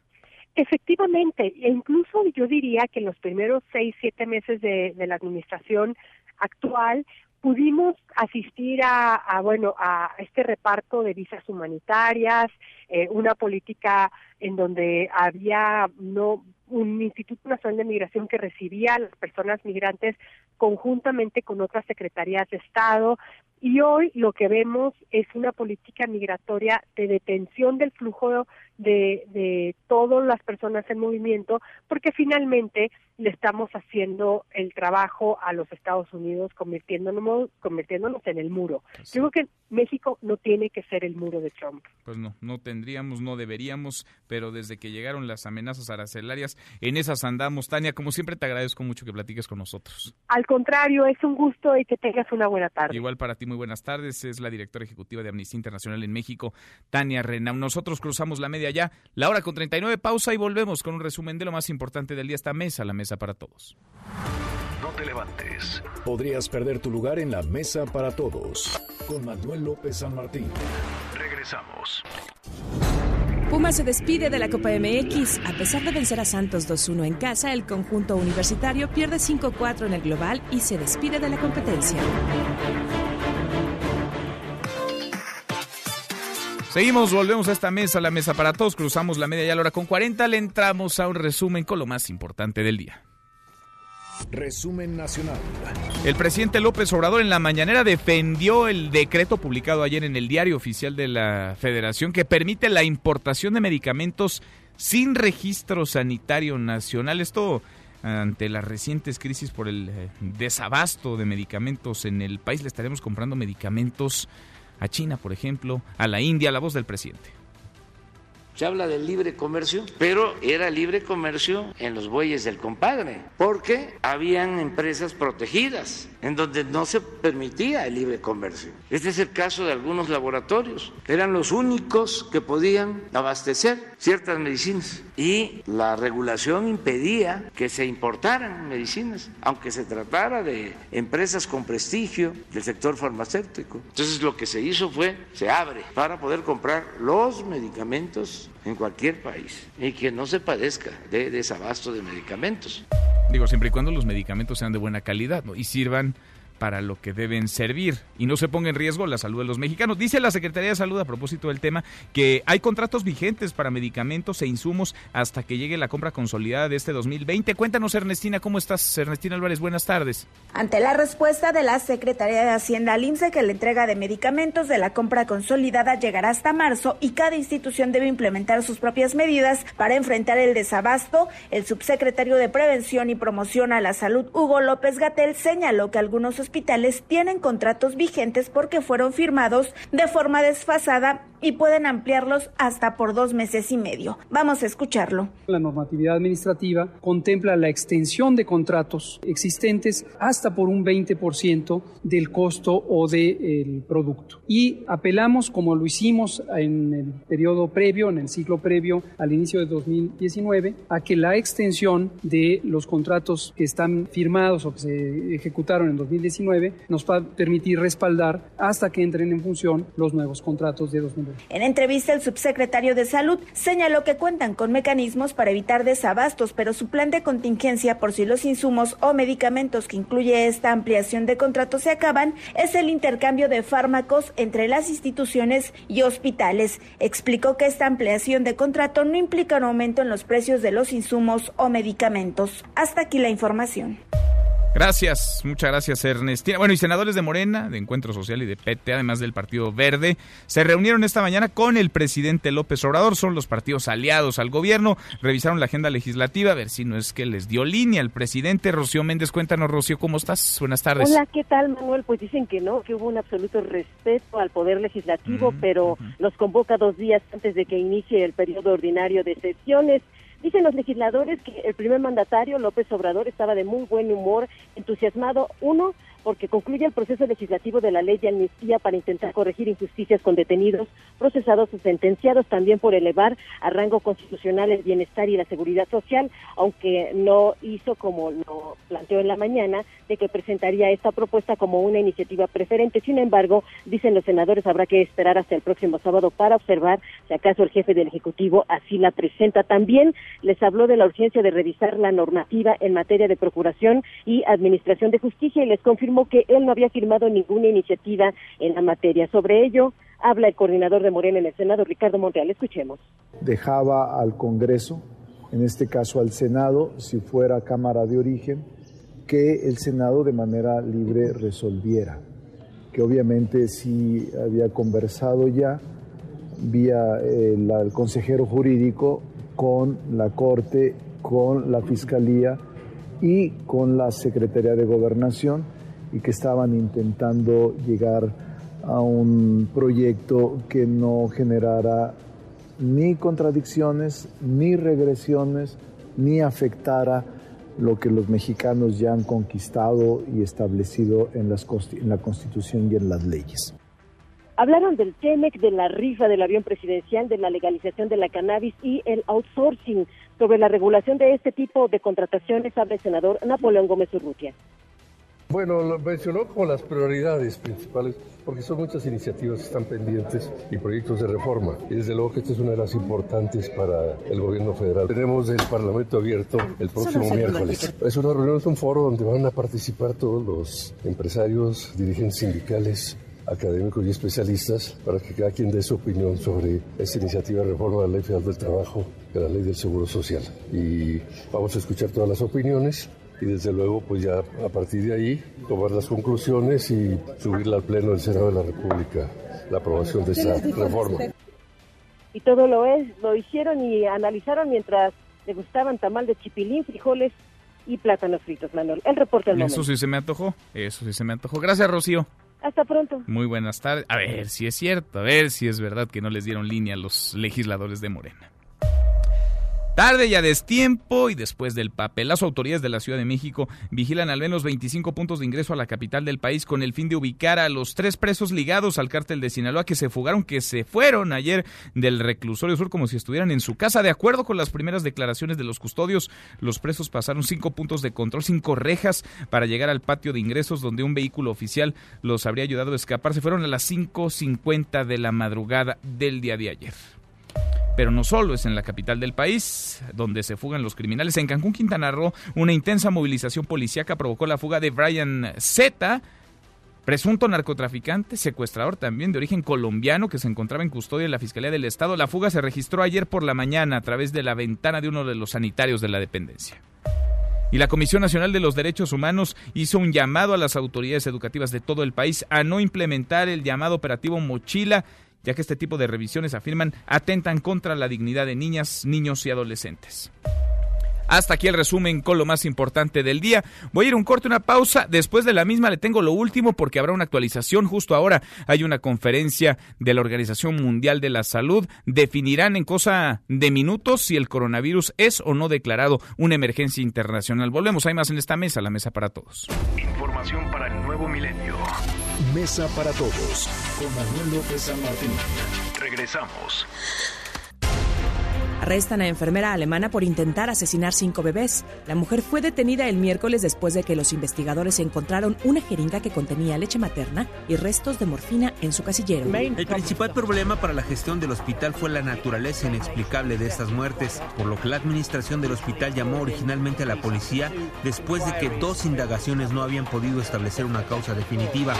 Efectivamente, e incluso yo diría que en los primeros seis, siete meses de, de la administración actual pudimos asistir a, a, bueno a este reparto de visas humanitarias, eh, una política en donde había no un Instituto Nacional de Migración que recibía a las personas migrantes conjuntamente con otras secretarías de Estado y hoy lo que vemos es una política migratoria de detención del flujo de, de todas las personas en movimiento, porque finalmente le estamos haciendo el trabajo a los Estados Unidos convirtiéndonos, convirtiéndonos en el muro. Pues Yo creo que México no tiene que ser el muro de Trump. Pues no, no tendríamos, no deberíamos, pero desde que llegaron las amenazas arancelarias, en esas andamos. Tania, como siempre te agradezco mucho que platiques con nosotros. Al contrario, es un gusto y que tengas una buena tarde. Igual para ti, muy buenas tardes. Es la directora ejecutiva de Amnistía Internacional en México, Tania Renam. Nosotros cruzamos la media ya, la hora con 39, pausa y volvemos con un resumen de lo más importante del día. Esta mesa, la mesa para todos. No te levantes. Podrías perder tu lugar en la mesa para todos. Con Manuel López San Martín. Regresamos. Puma se despide de la Copa MX. A pesar de vencer a Santos 2-1 en casa, el conjunto universitario pierde 5-4 en el global y se despide de la competencia. Seguimos, volvemos a esta mesa, la mesa para todos, cruzamos la media ya la hora con 40, le entramos a un resumen con lo más importante del día. Resumen nacional. El presidente López Obrador en la mañanera defendió el decreto publicado ayer en el diario oficial de la Federación que permite la importación de medicamentos sin registro sanitario nacional. Esto ante las recientes crisis por el eh, desabasto de medicamentos en el país. Le estaremos comprando medicamentos a China, por ejemplo, a la India, la voz del presidente. Se habla del libre comercio, pero era libre comercio en los bueyes del compadre, porque habían empresas protegidas en donde no se permitía el libre comercio. Este es el caso de algunos laboratorios. Eran los únicos que podían abastecer ciertas medicinas y la regulación impedía que se importaran medicinas, aunque se tratara de empresas con prestigio del sector farmacéutico. Entonces lo que se hizo fue, se abre para poder comprar los medicamentos en cualquier país y que no se padezca de desabasto de medicamentos. Digo, siempre y cuando los medicamentos sean de buena calidad y sirvan para lo que deben servir y no se ponga en riesgo la salud de los mexicanos. Dice la Secretaría de Salud a propósito del tema que hay contratos vigentes para medicamentos e insumos hasta que llegue la compra consolidada de este 2020. Cuéntanos, Ernestina, ¿cómo estás? Ernestina Álvarez, buenas tardes. Ante la respuesta de la Secretaría de Hacienda al que la entrega de medicamentos de la compra consolidada llegará hasta marzo y cada institución debe implementar sus propias medidas para enfrentar el desabasto, el subsecretario de Prevención y Promoción a la Salud, Hugo López Gatel, señaló que algunos hospitales tienen contratos vigentes porque fueron firmados de forma desfasada y pueden ampliarlos hasta por dos meses y medio. Vamos a escucharlo. La normatividad administrativa contempla la extensión de contratos existentes hasta por un 20% del costo o del producto. Y apelamos, como lo hicimos en el periodo previo, en el ciclo previo al inicio de 2019, a que la extensión de los contratos que están firmados o que se ejecutaron en 2019 nos va a permitir respaldar hasta que entren en función los nuevos contratos de 2020. En entrevista, el subsecretario de Salud señaló que cuentan con mecanismos para evitar desabastos, pero su plan de contingencia por si los insumos o medicamentos que incluye esta ampliación de contratos se acaban es el intercambio de fármacos entre las instituciones y hospitales. Explicó que esta ampliación de contrato no implica un aumento en los precios de los insumos o medicamentos. Hasta aquí la información. Gracias, muchas gracias Ernestina. Bueno, y senadores de Morena, de Encuentro Social y de PT, además del Partido Verde, se reunieron esta mañana con el presidente López Obrador. Son los partidos aliados al gobierno. Revisaron la agenda legislativa, a ver si no es que les dio línea el presidente. Rocío Méndez, cuéntanos, Rocío, ¿cómo estás? Buenas tardes. Hola, ¿qué tal, Manuel? Pues dicen que no, que hubo un absoluto respeto al poder legislativo, pero los convoca dos días antes de que inicie el periodo ordinario de sesiones. Dicen los legisladores que el primer mandatario, López Obrador, estaba de muy buen humor, entusiasmado, uno, porque concluye el proceso legislativo de la ley de amnistía para intentar corregir injusticias con detenidos, procesados o sentenciados, también por elevar a rango constitucional el bienestar y la seguridad social, aunque no hizo como lo planteó en la mañana, de que presentaría esta propuesta como una iniciativa preferente. Sin embargo, dicen los senadores, habrá que esperar hasta el próximo sábado para observar si acaso el jefe del Ejecutivo así la presenta. También les habló de la urgencia de revisar la normativa en materia de procuración y administración de justicia y les confirmó que él no había firmado ninguna iniciativa en la materia. Sobre ello, habla el coordinador de Morena en el Senado, Ricardo Monreal. Escuchemos. Dejaba al Congreso, en este caso al Senado, si fuera Cámara de Origen, que el Senado de manera libre resolviera, que obviamente sí había conversado ya vía el, el consejero jurídico con la Corte, con la Fiscalía y con la Secretaría de Gobernación y que estaban intentando llegar a un proyecto que no generara ni contradicciones, ni regresiones, ni afectara lo que los mexicanos ya han conquistado y establecido en, las, en la Constitución y en las leyes. Hablaron del TEMEC, de la rifa del avión presidencial, de la legalización de la cannabis y el outsourcing. Sobre la regulación de este tipo de contrataciones, habla el senador Napoleón Gómez Urrutia. Bueno, lo mencionó como las prioridades principales, porque son muchas iniciativas que están pendientes y proyectos de reforma. Y desde luego que esta es una de las importantes para el gobierno federal. Tenemos el Parlamento abierto el próximo miércoles. Es una reunión, es un foro donde van a participar todos los empresarios, dirigentes sindicales, académicos y especialistas para que cada quien dé su opinión sobre esta iniciativa de reforma de la Ley Federal del Trabajo, de la Ley del Seguro Social. Y vamos a escuchar todas las opiniones y desde luego pues ya a partir de ahí tomar las conclusiones y subirla al Pleno del Senado de la República, la aprobación de esta reforma. Y todo lo es, lo hicieron y analizaron mientras le gustaban tamal de chipilín, frijoles y plátanos fritos, Manuel. El reporte del Eso sí se me antojó, eso sí se me antojó. Gracias, Rocío. Hasta pronto. Muy buenas tardes. A ver si es cierto, a ver si es verdad que no les dieron línea a los legisladores de Morena. Tarde y a destiempo y después del papelazo, autoridades de la Ciudad de México vigilan al menos 25 puntos de ingreso a la capital del país con el fin de ubicar a los tres presos ligados al cártel de Sinaloa que se fugaron, que se fueron ayer del reclusorio sur como si estuvieran en su casa. De acuerdo con las primeras declaraciones de los custodios, los presos pasaron cinco puntos de control, cinco rejas para llegar al patio de ingresos donde un vehículo oficial los habría ayudado a escapar. Se fueron a las 5.50 de la madrugada del día de ayer. Pero no solo es en la capital del país donde se fugan los criminales. En Cancún, Quintana Roo, una intensa movilización policíaca provocó la fuga de Brian Z presunto narcotraficante, secuestrador también de origen colombiano que se encontraba en custodia en la Fiscalía del Estado. La fuga se registró ayer por la mañana a través de la ventana de uno de los sanitarios de la dependencia. Y la Comisión Nacional de los Derechos Humanos hizo un llamado a las autoridades educativas de todo el país a no implementar el llamado operativo Mochila, ya que este tipo de revisiones afirman atentan contra la dignidad de niñas, niños y adolescentes. Hasta aquí el resumen con lo más importante del día. Voy a ir un corte, una pausa. Después de la misma le tengo lo último porque habrá una actualización. Justo ahora hay una conferencia de la Organización Mundial de la Salud. Definirán en cosa de minutos si el coronavirus es o no declarado una emergencia internacional. Volvemos, hay más en esta mesa, la mesa para todos. Información para el nuevo milenio. Mesa para todos con Manuel López San Martín. Regresamos. Arrestan a enfermera alemana por intentar asesinar cinco bebés. La mujer fue detenida el miércoles después de que los investigadores encontraron una jeringa que contenía leche materna y restos de morfina en su casillero. El principal problema para la gestión del hospital fue la naturaleza inexplicable de estas muertes, por lo que la administración del hospital llamó originalmente a la policía después de que dos indagaciones no habían podido establecer una causa definitiva.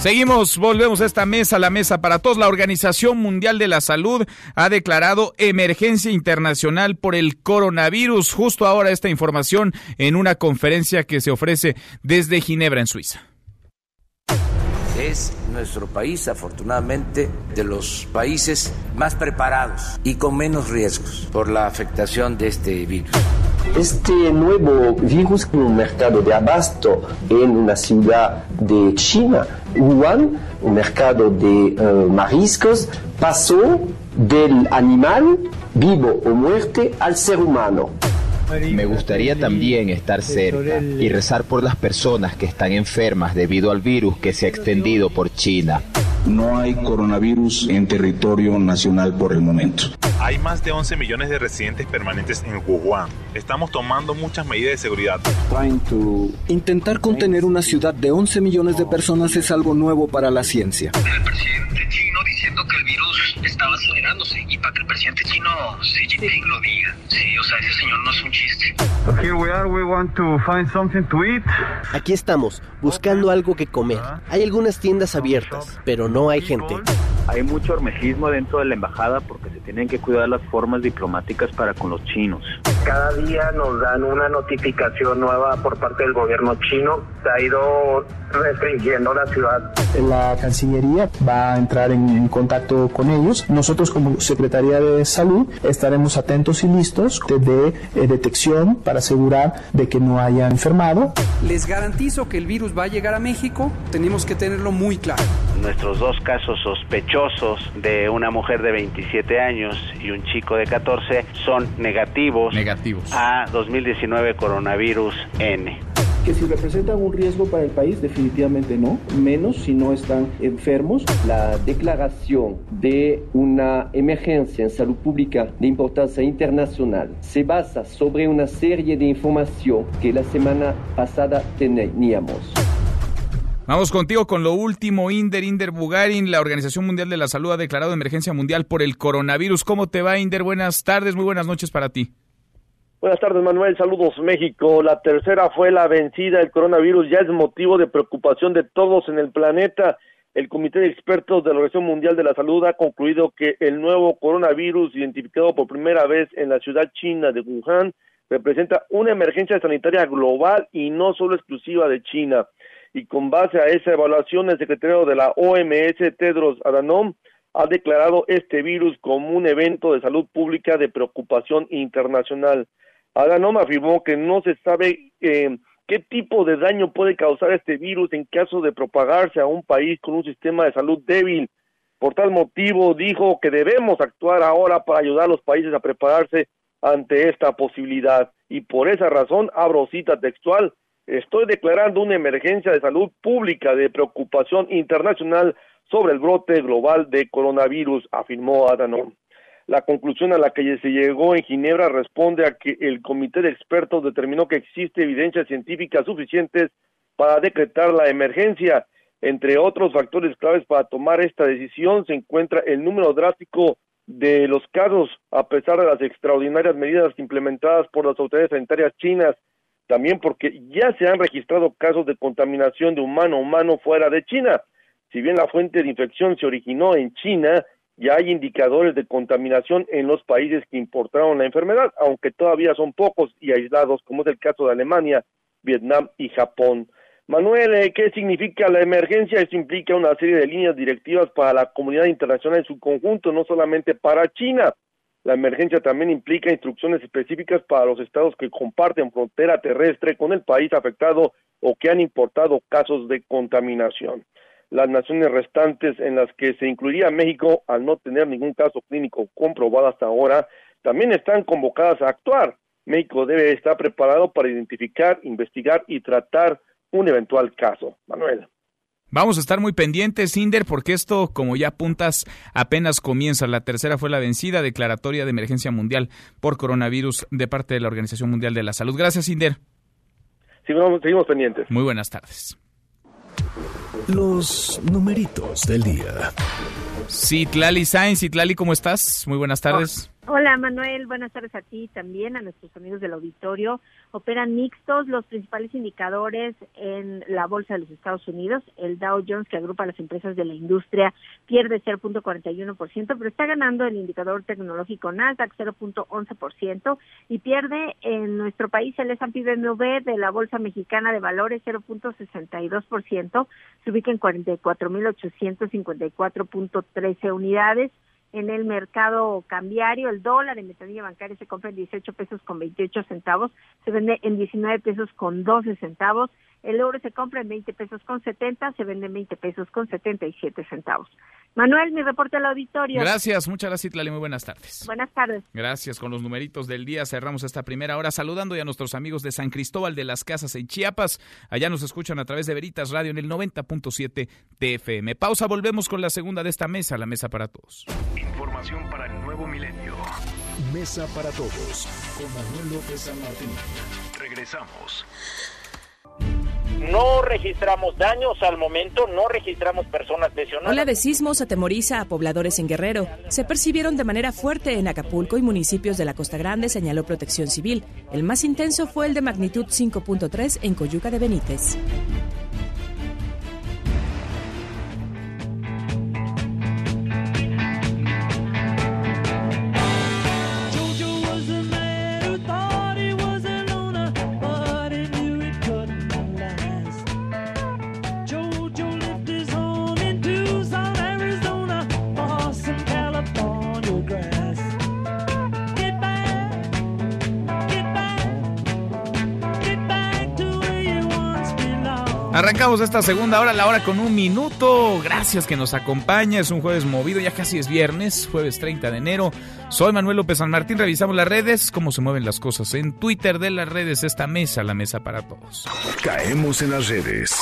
Seguimos, volvemos a esta mesa, la mesa para todos. La Organización Mundial de la Salud ha declarado emergencia internacional por el coronavirus. Justo ahora esta información en una conferencia que se ofrece desde Ginebra, en Suiza. Es nuestro país, afortunadamente, de los países más preparados y con menos riesgos por la afectación de este virus. Este nuevo virus en un mercado de abasto en una ciudad de China, Wuhan, un mercado de uh, mariscos, pasó del animal vivo o muerte al ser humano. Me gustaría también estar cerca y rezar por las personas que están enfermas debido al virus que se ha extendido por China. No hay coronavirus en territorio nacional por el momento. Hay más de 11 millones de residentes permanentes en Wuhan. Estamos tomando muchas medidas de seguridad. Intentar contener una ciudad de 11 millones de personas es algo nuevo para la ciencia. El presidente para que el presidente chino Xi Jinping lo diga. Sí, o sea, ese señor no es un chiste. Aquí estamos, buscando algo que comer. Hay algunas tiendas abiertas, pero no hay gente. Hay mucho hormejismo dentro de la embajada porque se tienen que cuidar las formas diplomáticas para con los chinos. Cada día nos dan una notificación nueva por parte del gobierno chino. Se ha ido restringiendo la ciudad. La Cancillería va a entrar en, en contacto con ellos. Nosotros como Secretaría de Salud estaremos atentos y listos de eh, detección para asegurar de que no haya enfermado. Les garantizo que el virus va a llegar a México. Tenemos que tenerlo muy claro. Nuestros dos casos sospechosos de una mujer de 27 años y un chico de 14 son negativos, negativos. A 2019 coronavirus N que si representan un riesgo para el país, definitivamente no, menos si no están enfermos. La declaración de una emergencia en salud pública de importancia internacional se basa sobre una serie de información que la semana pasada teníamos. Vamos contigo con lo último, Inder, Inder Bugarin. La Organización Mundial de la Salud ha declarado emergencia mundial por el coronavirus. ¿Cómo te va, Inder? Buenas tardes, muy buenas noches para ti. Buenas tardes, Manuel. Saludos, México. La tercera fue la vencida. El coronavirus ya es motivo de preocupación de todos en el planeta. El Comité de Expertos de la Organización Mundial de la Salud ha concluido que el nuevo coronavirus, identificado por primera vez en la ciudad china de Wuhan, representa una emergencia sanitaria global y no solo exclusiva de China. Y con base a esa evaluación, el secretario de la OMS, Tedros Adhanom, ha declarado este virus como un evento de salud pública de preocupación internacional. Adhanom afirmó que no se sabe eh, qué tipo de daño puede causar este virus en caso de propagarse a un país con un sistema de salud débil. Por tal motivo, dijo que debemos actuar ahora para ayudar a los países a prepararse ante esta posibilidad. Y por esa razón, abro cita textual, estoy declarando una emergencia de salud pública de preocupación internacional sobre el brote global de coronavirus, afirmó Adhanom. La conclusión a la que se llegó en Ginebra responde a que el comité de expertos determinó que existe evidencia científica suficientes para decretar la emergencia. Entre otros factores claves para tomar esta decisión se encuentra el número drástico de los casos, a pesar de las extraordinarias medidas implementadas por las autoridades sanitarias chinas. también porque ya se han registrado casos de contaminación de humano a humano fuera de China. Si bien la fuente de infección se originó en China, ya hay indicadores de contaminación en los países que importaron la enfermedad, aunque todavía son pocos y aislados, como es el caso de Alemania, Vietnam y Japón. Manuel, eh, ¿qué significa la emergencia? Esto implica una serie de líneas directivas para la comunidad internacional en su conjunto, no solamente para China. La emergencia también implica instrucciones específicas para los estados que comparten frontera terrestre con el país afectado o que han importado casos de contaminación. Las naciones restantes en las que se incluiría México, al no tener ningún caso clínico comprobado hasta ahora, también están convocadas a actuar. México debe estar preparado para identificar, investigar y tratar un eventual caso. Manuel. Vamos a estar muy pendientes, Inder, porque esto, como ya apuntas, apenas comienza. La tercera fue la vencida declaratoria de emergencia mundial por coronavirus de parte de la Organización Mundial de la Salud. Gracias, Inder. Seguimos, seguimos pendientes. Muy buenas tardes. Los numeritos del día. Citlali Sainz, Citlali, ¿cómo estás? Muy buenas tardes. Hola Manuel, buenas tardes a ti también, a nuestros amigos del auditorio. Operan mixtos los principales indicadores en la Bolsa de los Estados Unidos. El Dow Jones, que agrupa las empresas de la industria, pierde 0.41%, pero está ganando el indicador tecnológico Nasdaq 0.11% y pierde en nuestro país el S&P BMW de la Bolsa Mexicana de Valores 0.62%, se ubica en 44.854.13 unidades en el mercado cambiario. El dólar en ventanilla bancaria se compra en 18 pesos con 28 centavos, se vende en 19 pesos con 12 centavos. El euro se compra en 20 pesos con 70, se vende en 20 pesos con 77 centavos. Manuel, mi reporte al auditorio. Gracias, muchas gracias, Lali. Muy buenas tardes. Buenas tardes. Gracias. Con los numeritos del día cerramos esta primera hora saludando ya a nuestros amigos de San Cristóbal de las Casas en Chiapas. Allá nos escuchan a través de Veritas Radio en el 90.7 TFM. Pausa, volvemos con la segunda de esta mesa, la mesa para todos. Información para el nuevo milenio. Mesa para todos con Manuel López San Martín. Regresamos. No registramos daños al momento, no registramos personas lesionadas. Ola de sismos atemoriza a pobladores en Guerrero. Se percibieron de manera fuerte en Acapulco y municipios de la Costa Grande, señaló Protección Civil. El más intenso fue el de magnitud 5.3 en Coyuca de Benítez. Arrancamos esta segunda hora, la hora con un minuto. Gracias que nos acompaña. Es un jueves movido, ya casi es viernes, jueves 30 de enero. Soy Manuel López San Martín. Revisamos las redes, cómo se mueven las cosas en Twitter de las redes. Esta mesa, la mesa para todos. Caemos en las redes.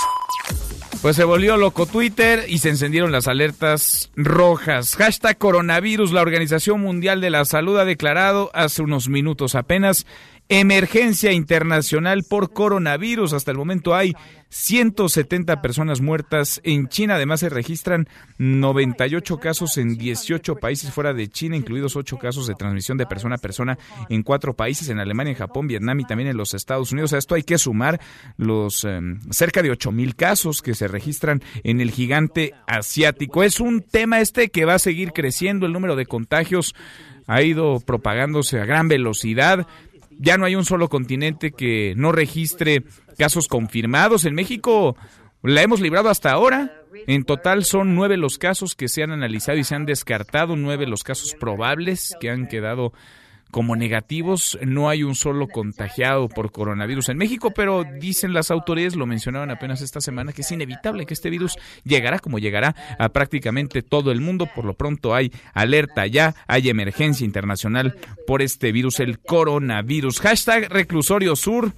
Pues se volvió loco Twitter y se encendieron las alertas rojas. Hashtag coronavirus. La Organización Mundial de la Salud ha declarado hace unos minutos apenas emergencia internacional por coronavirus. Hasta el momento hay 170 personas muertas en China. Además se registran 98 casos en 18 países fuera de China, incluidos 8 casos de transmisión de persona a persona en cuatro países, en Alemania, en Japón, Vietnam y también en los Estados Unidos. A esto hay que sumar los em, cerca de 8 mil casos que se registran en el gigante asiático. Es un tema este que va a seguir creciendo. El número de contagios ha ido propagándose a gran velocidad ya no hay un solo continente que no registre casos confirmados. En México la hemos librado hasta ahora. En total son nueve los casos que se han analizado y se han descartado, nueve los casos probables que han quedado como negativos. No hay un solo contagiado por coronavirus en México, pero dicen las autoridades, lo mencionaban apenas esta semana, que es inevitable que este virus llegará como llegará a prácticamente todo el mundo. Por lo pronto hay alerta ya, hay emergencia internacional por este virus, el coronavirus. Hashtag reclusorio sur.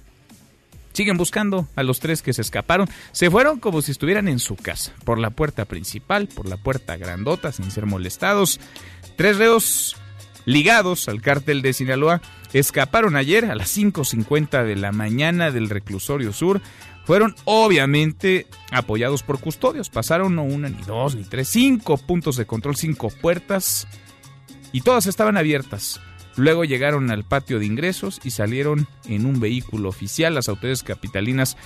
Siguen buscando a los tres que se escaparon. Se fueron como si estuvieran en su casa, por la puerta principal, por la puerta grandota, sin ser molestados. Tres reos ligados al cártel de Sinaloa escaparon ayer a las 5.50 de la mañana del reclusorio sur. Fueron obviamente apoyados por custodios. Pasaron no una, ni dos, ni tres, cinco puntos de control, cinco puertas. Y todas estaban abiertas. Luego llegaron al patio de ingresos y salieron en un vehículo oficial. Las autoridades capitalinas,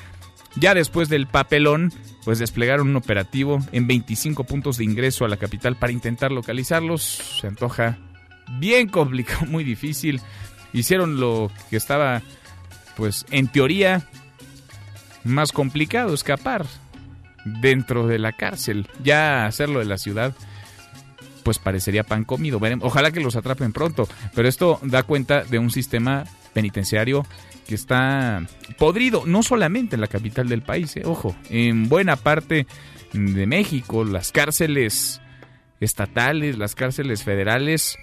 ya después del papelón, pues desplegaron un operativo en 25 puntos de ingreso a la capital para intentar localizarlos. Se antoja bien complicado, muy difícil. Hicieron lo que estaba, pues en teoría, más complicado, escapar dentro de la cárcel. Ya hacerlo de la ciudad pues parecería pan comido. Ojalá que los atrapen pronto, pero esto da cuenta de un sistema penitenciario que está podrido, no solamente en la capital del país, eh, ojo, en buena parte de México, las cárceles estatales, las cárceles federales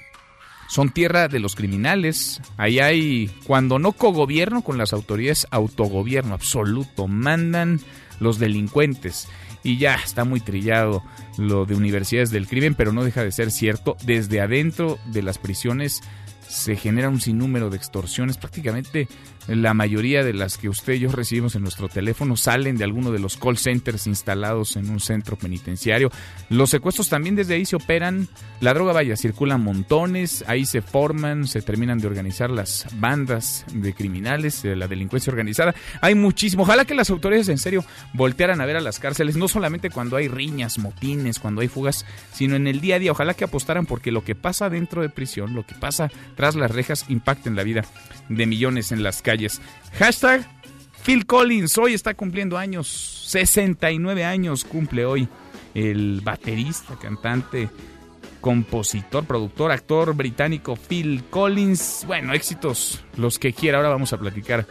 son tierra de los criminales. Ahí hay, cuando no cogobierno con las autoridades, autogobierno absoluto. Mandan los delincuentes y ya está muy trillado lo de universidades del crimen, pero no deja de ser cierto. Desde adentro de las prisiones se genera un sinnúmero de extorsiones. Prácticamente la mayoría de las que usted y yo recibimos en nuestro teléfono salen de alguno de los call centers instalados en un centro penitenciario. Los secuestros también desde ahí se operan. La droga, vaya, circula montones. Ahí se forman, se terminan de organizar las bandas de criminales, de la delincuencia organizada. Hay muchísimo. Ojalá que las autoridades en serio voltearan a ver a las cárceles, no solamente cuando hay riñas, motines, cuando hay fugas, sino en el día a día. Ojalá que apostaran porque lo que pasa dentro de prisión, lo que pasa tras las rejas, impacta en la vida de millones en las Hashtag Phil Collins, hoy está cumpliendo años, 69 años cumple hoy el baterista, cantante, compositor, productor, actor británico Phil Collins. Bueno, éxitos los que quiera. Ahora vamos a platicar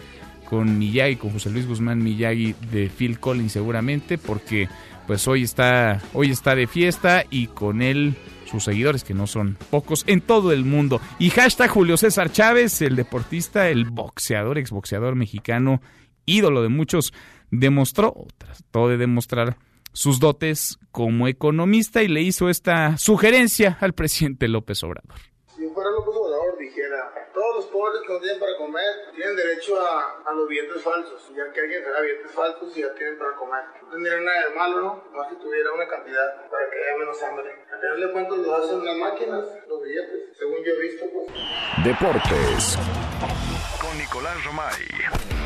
con Miyagi, con José Luis Guzmán Miyagi de Phil Collins seguramente, porque pues hoy está, hoy está de fiesta y con él sus seguidores, que no son pocos, en todo el mundo. Y hashtag Julio César Chávez, el deportista, el boxeador, exboxeador mexicano, ídolo de muchos, demostró, trató de demostrar sus dotes como economista y le hizo esta sugerencia al presidente López Obrador. Si fuera López Obrador dijera, todos los pobres que no tienen para comer tienen derecho a, a los billetes falsos, ya que alguien da billetes falsos y ya tienen para comer. No tendría nada de malo, ¿no? Más si tuviera una cantidad para que haya menos hambre. A tenerle cuántos lo hacen las máquinas, los billetes, según yo he visto, pues. Deportes. Con Nicolás Romay.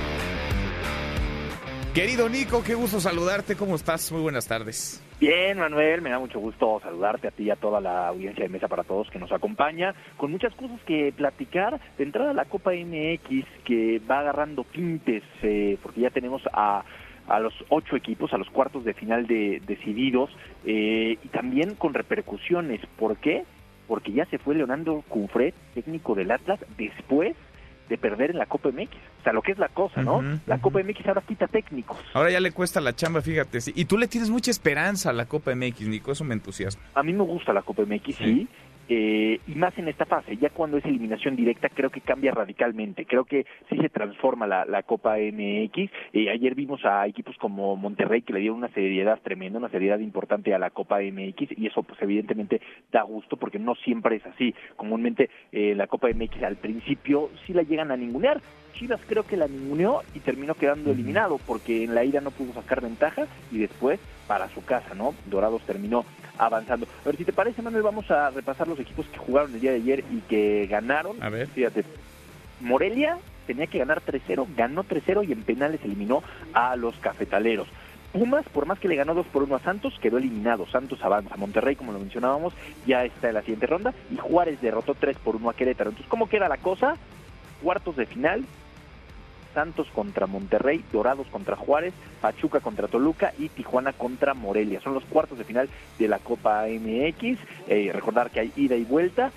Querido Nico, qué gusto saludarte. ¿Cómo estás? Muy buenas tardes. Bien, Manuel, me da mucho gusto saludarte a ti y a toda la audiencia de Mesa para Todos que nos acompaña, con muchas cosas que platicar. De entrada la Copa MX que va agarrando tintes, eh, porque ya tenemos a a los ocho equipos, a los cuartos de final de, decididos, eh, y también con repercusiones. ¿Por qué? Porque ya se fue Leonardo Cunfred, técnico del Atlas, después de perder en la Copa MX. O sea, lo que es la cosa, ¿no? la Copa MX ahora quita técnicos. Ahora ya le cuesta la chamba, fíjate. Sí. Y tú le tienes mucha esperanza a la Copa MX, Nico, eso me entusiasma. A mí me gusta la Copa MX, sí. Eh, y más en esta fase, ya cuando es eliminación directa, creo que cambia radicalmente. Creo que sí se transforma la, la Copa MX. Eh, ayer vimos a equipos como Monterrey que le dieron una seriedad tremenda, una seriedad importante a la Copa MX, y eso, pues, evidentemente da gusto porque no siempre es así. Comúnmente eh, la Copa MX al principio sí la llegan a ningunear. Chivas creo que la ninguneó y terminó quedando eliminado porque en la ida no pudo sacar ventaja y después para su casa, ¿no? Dorados terminó avanzando. A ver, si te parece, Manuel, vamos a repasar los equipos que jugaron el día de ayer y que ganaron. A ver. Fíjate, Morelia tenía que ganar 3-0, ganó 3-0 y en penales eliminó a los cafetaleros. Pumas, por más que le ganó 2 por 1 a Santos, quedó eliminado. Santos avanza. Monterrey, como lo mencionábamos, ya está en la siguiente ronda. Y Juárez derrotó 3 por 1 a Querétaro. Entonces, ¿cómo queda la cosa? Cuartos de final, Santos contra Monterrey, Dorados contra Juárez, Pachuca contra Toluca y Tijuana contra Morelia. Son los cuartos de final de la Copa MX. Eh, recordar que hay ida y vuelta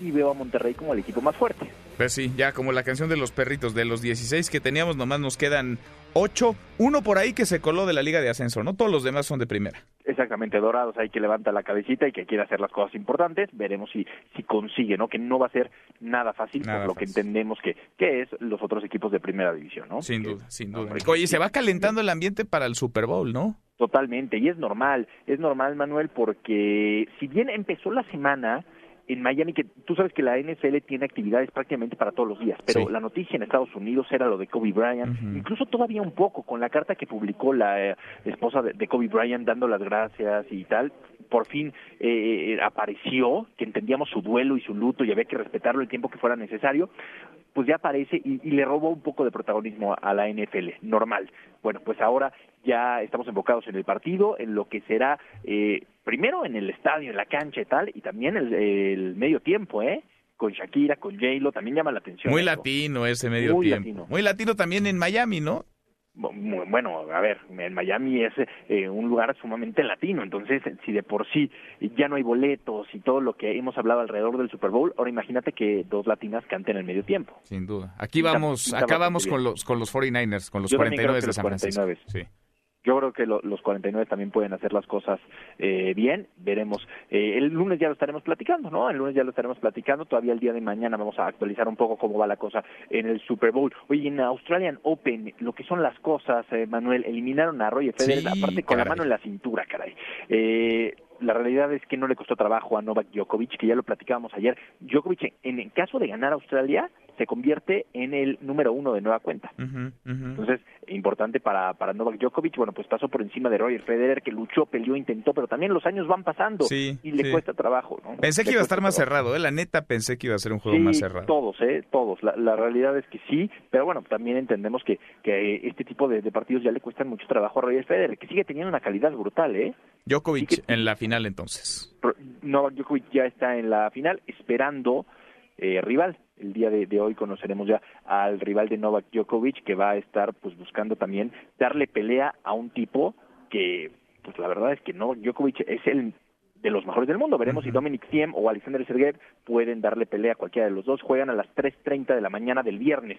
y veo a Monterrey como el equipo más fuerte. Pues sí, ya como la canción de los perritos, de los 16 que teníamos, nomás nos quedan 8, uno por ahí que se coló de la Liga de Ascenso, ¿no? Todos los demás son de primera. Exactamente, Dorados hay que levanta la cabecita y que quiere hacer las cosas importantes, veremos si, si consigue, ¿no? Que no va a ser nada fácil por lo que entendemos que, que es los otros equipos de primera división, ¿no? Sin duda, sin duda. Oye, se va calentando el ambiente para el Super Bowl, ¿no? Totalmente, y es normal, es normal, Manuel, porque si bien empezó la semana en Miami, que tú sabes que la NFL tiene actividades prácticamente para todos los días, pero la noticia en Estados Unidos era lo de Kobe Bryant, incluso todavía un poco con la carta que publicó la eh, esposa de, Kobe Bryant dando las gracias y tal, por fin eh, apareció, que entendíamos su duelo y su luto y había que respetarlo el tiempo que fuera necesario, pues ya aparece y, y, le robó un poco de protagonismo a la NFL, normal. Bueno, pues ahora ya estamos enfocados en el partido, en lo que será eh, primero en el estadio, en la cancha y tal, y también el, el medio tiempo, ¿eh? Con Shakira, con J-Lo, también llama la atención. Muy eso. latino ese medio Muy tiempo. latino. Muy latino también en Miami, ¿no? Bueno, a ver, en Miami es eh, un lugar sumamente latino, entonces si de por sí ya no hay boletos y todo lo que hemos hablado alrededor del Super Bowl, ahora imagínate que dos latinas canten el medio tiempo. Sin duda. Aquí vamos, acá vamos con los con los 49ers, con los Yo también 49 creo que de San Francisco. 49. Sí. Yo creo que lo- los 49 también pueden hacer las cosas eh, bien. Veremos. Eh, el lunes ya lo estaremos platicando, ¿no? El lunes ya lo estaremos platicando. Todavía el día de mañana vamos a actualizar un poco cómo va la cosa en el Super Bowl. Oye, en Australian Open, lo que son las cosas, eh, Manuel, eliminaron a Roger Federer, Sí, aparte con la mano en la cintura, caray. Eh, la realidad es que no le costó trabajo a Novak Djokovic, que ya lo platicábamos ayer. Djokovic, en el caso de ganar Australia, se convierte en el número uno de nueva cuenta. Entonces, importante para, para Novak Djokovic, bueno, pues pasó por encima de Roger Federer, que luchó, peleó, intentó, pero también los años van pasando Sí, y le sí. cuesta trabajo, ¿no? Pensé que Le iba a estar más trabajo. cerrado, ¿eh? La neta pensé que iba a ser un juego Sí, más cerrado. todos, ¿eh? Todos. La, la realidad es que sí, pero bueno, también entendemos que, que este tipo de, de partidos ya le cuestan mucho trabajo a Roger Federer, que sigue teniendo una calidad brutal, ¿eh? Djokovic en la final entonces. Novak Djokovic ya está en la final esperando eh, rival. El día de, de hoy conoceremos ya al rival de Novak Djokovic que va a estar pues buscando también darle pelea a un tipo que pues la verdad es que Novak Djokovic es el de los mejores del mundo. Veremos si Dominic Thiem o Alexander Sergeyev pueden darle pelea a cualquiera de los dos. Juegan a las 3.30 de la mañana del viernes.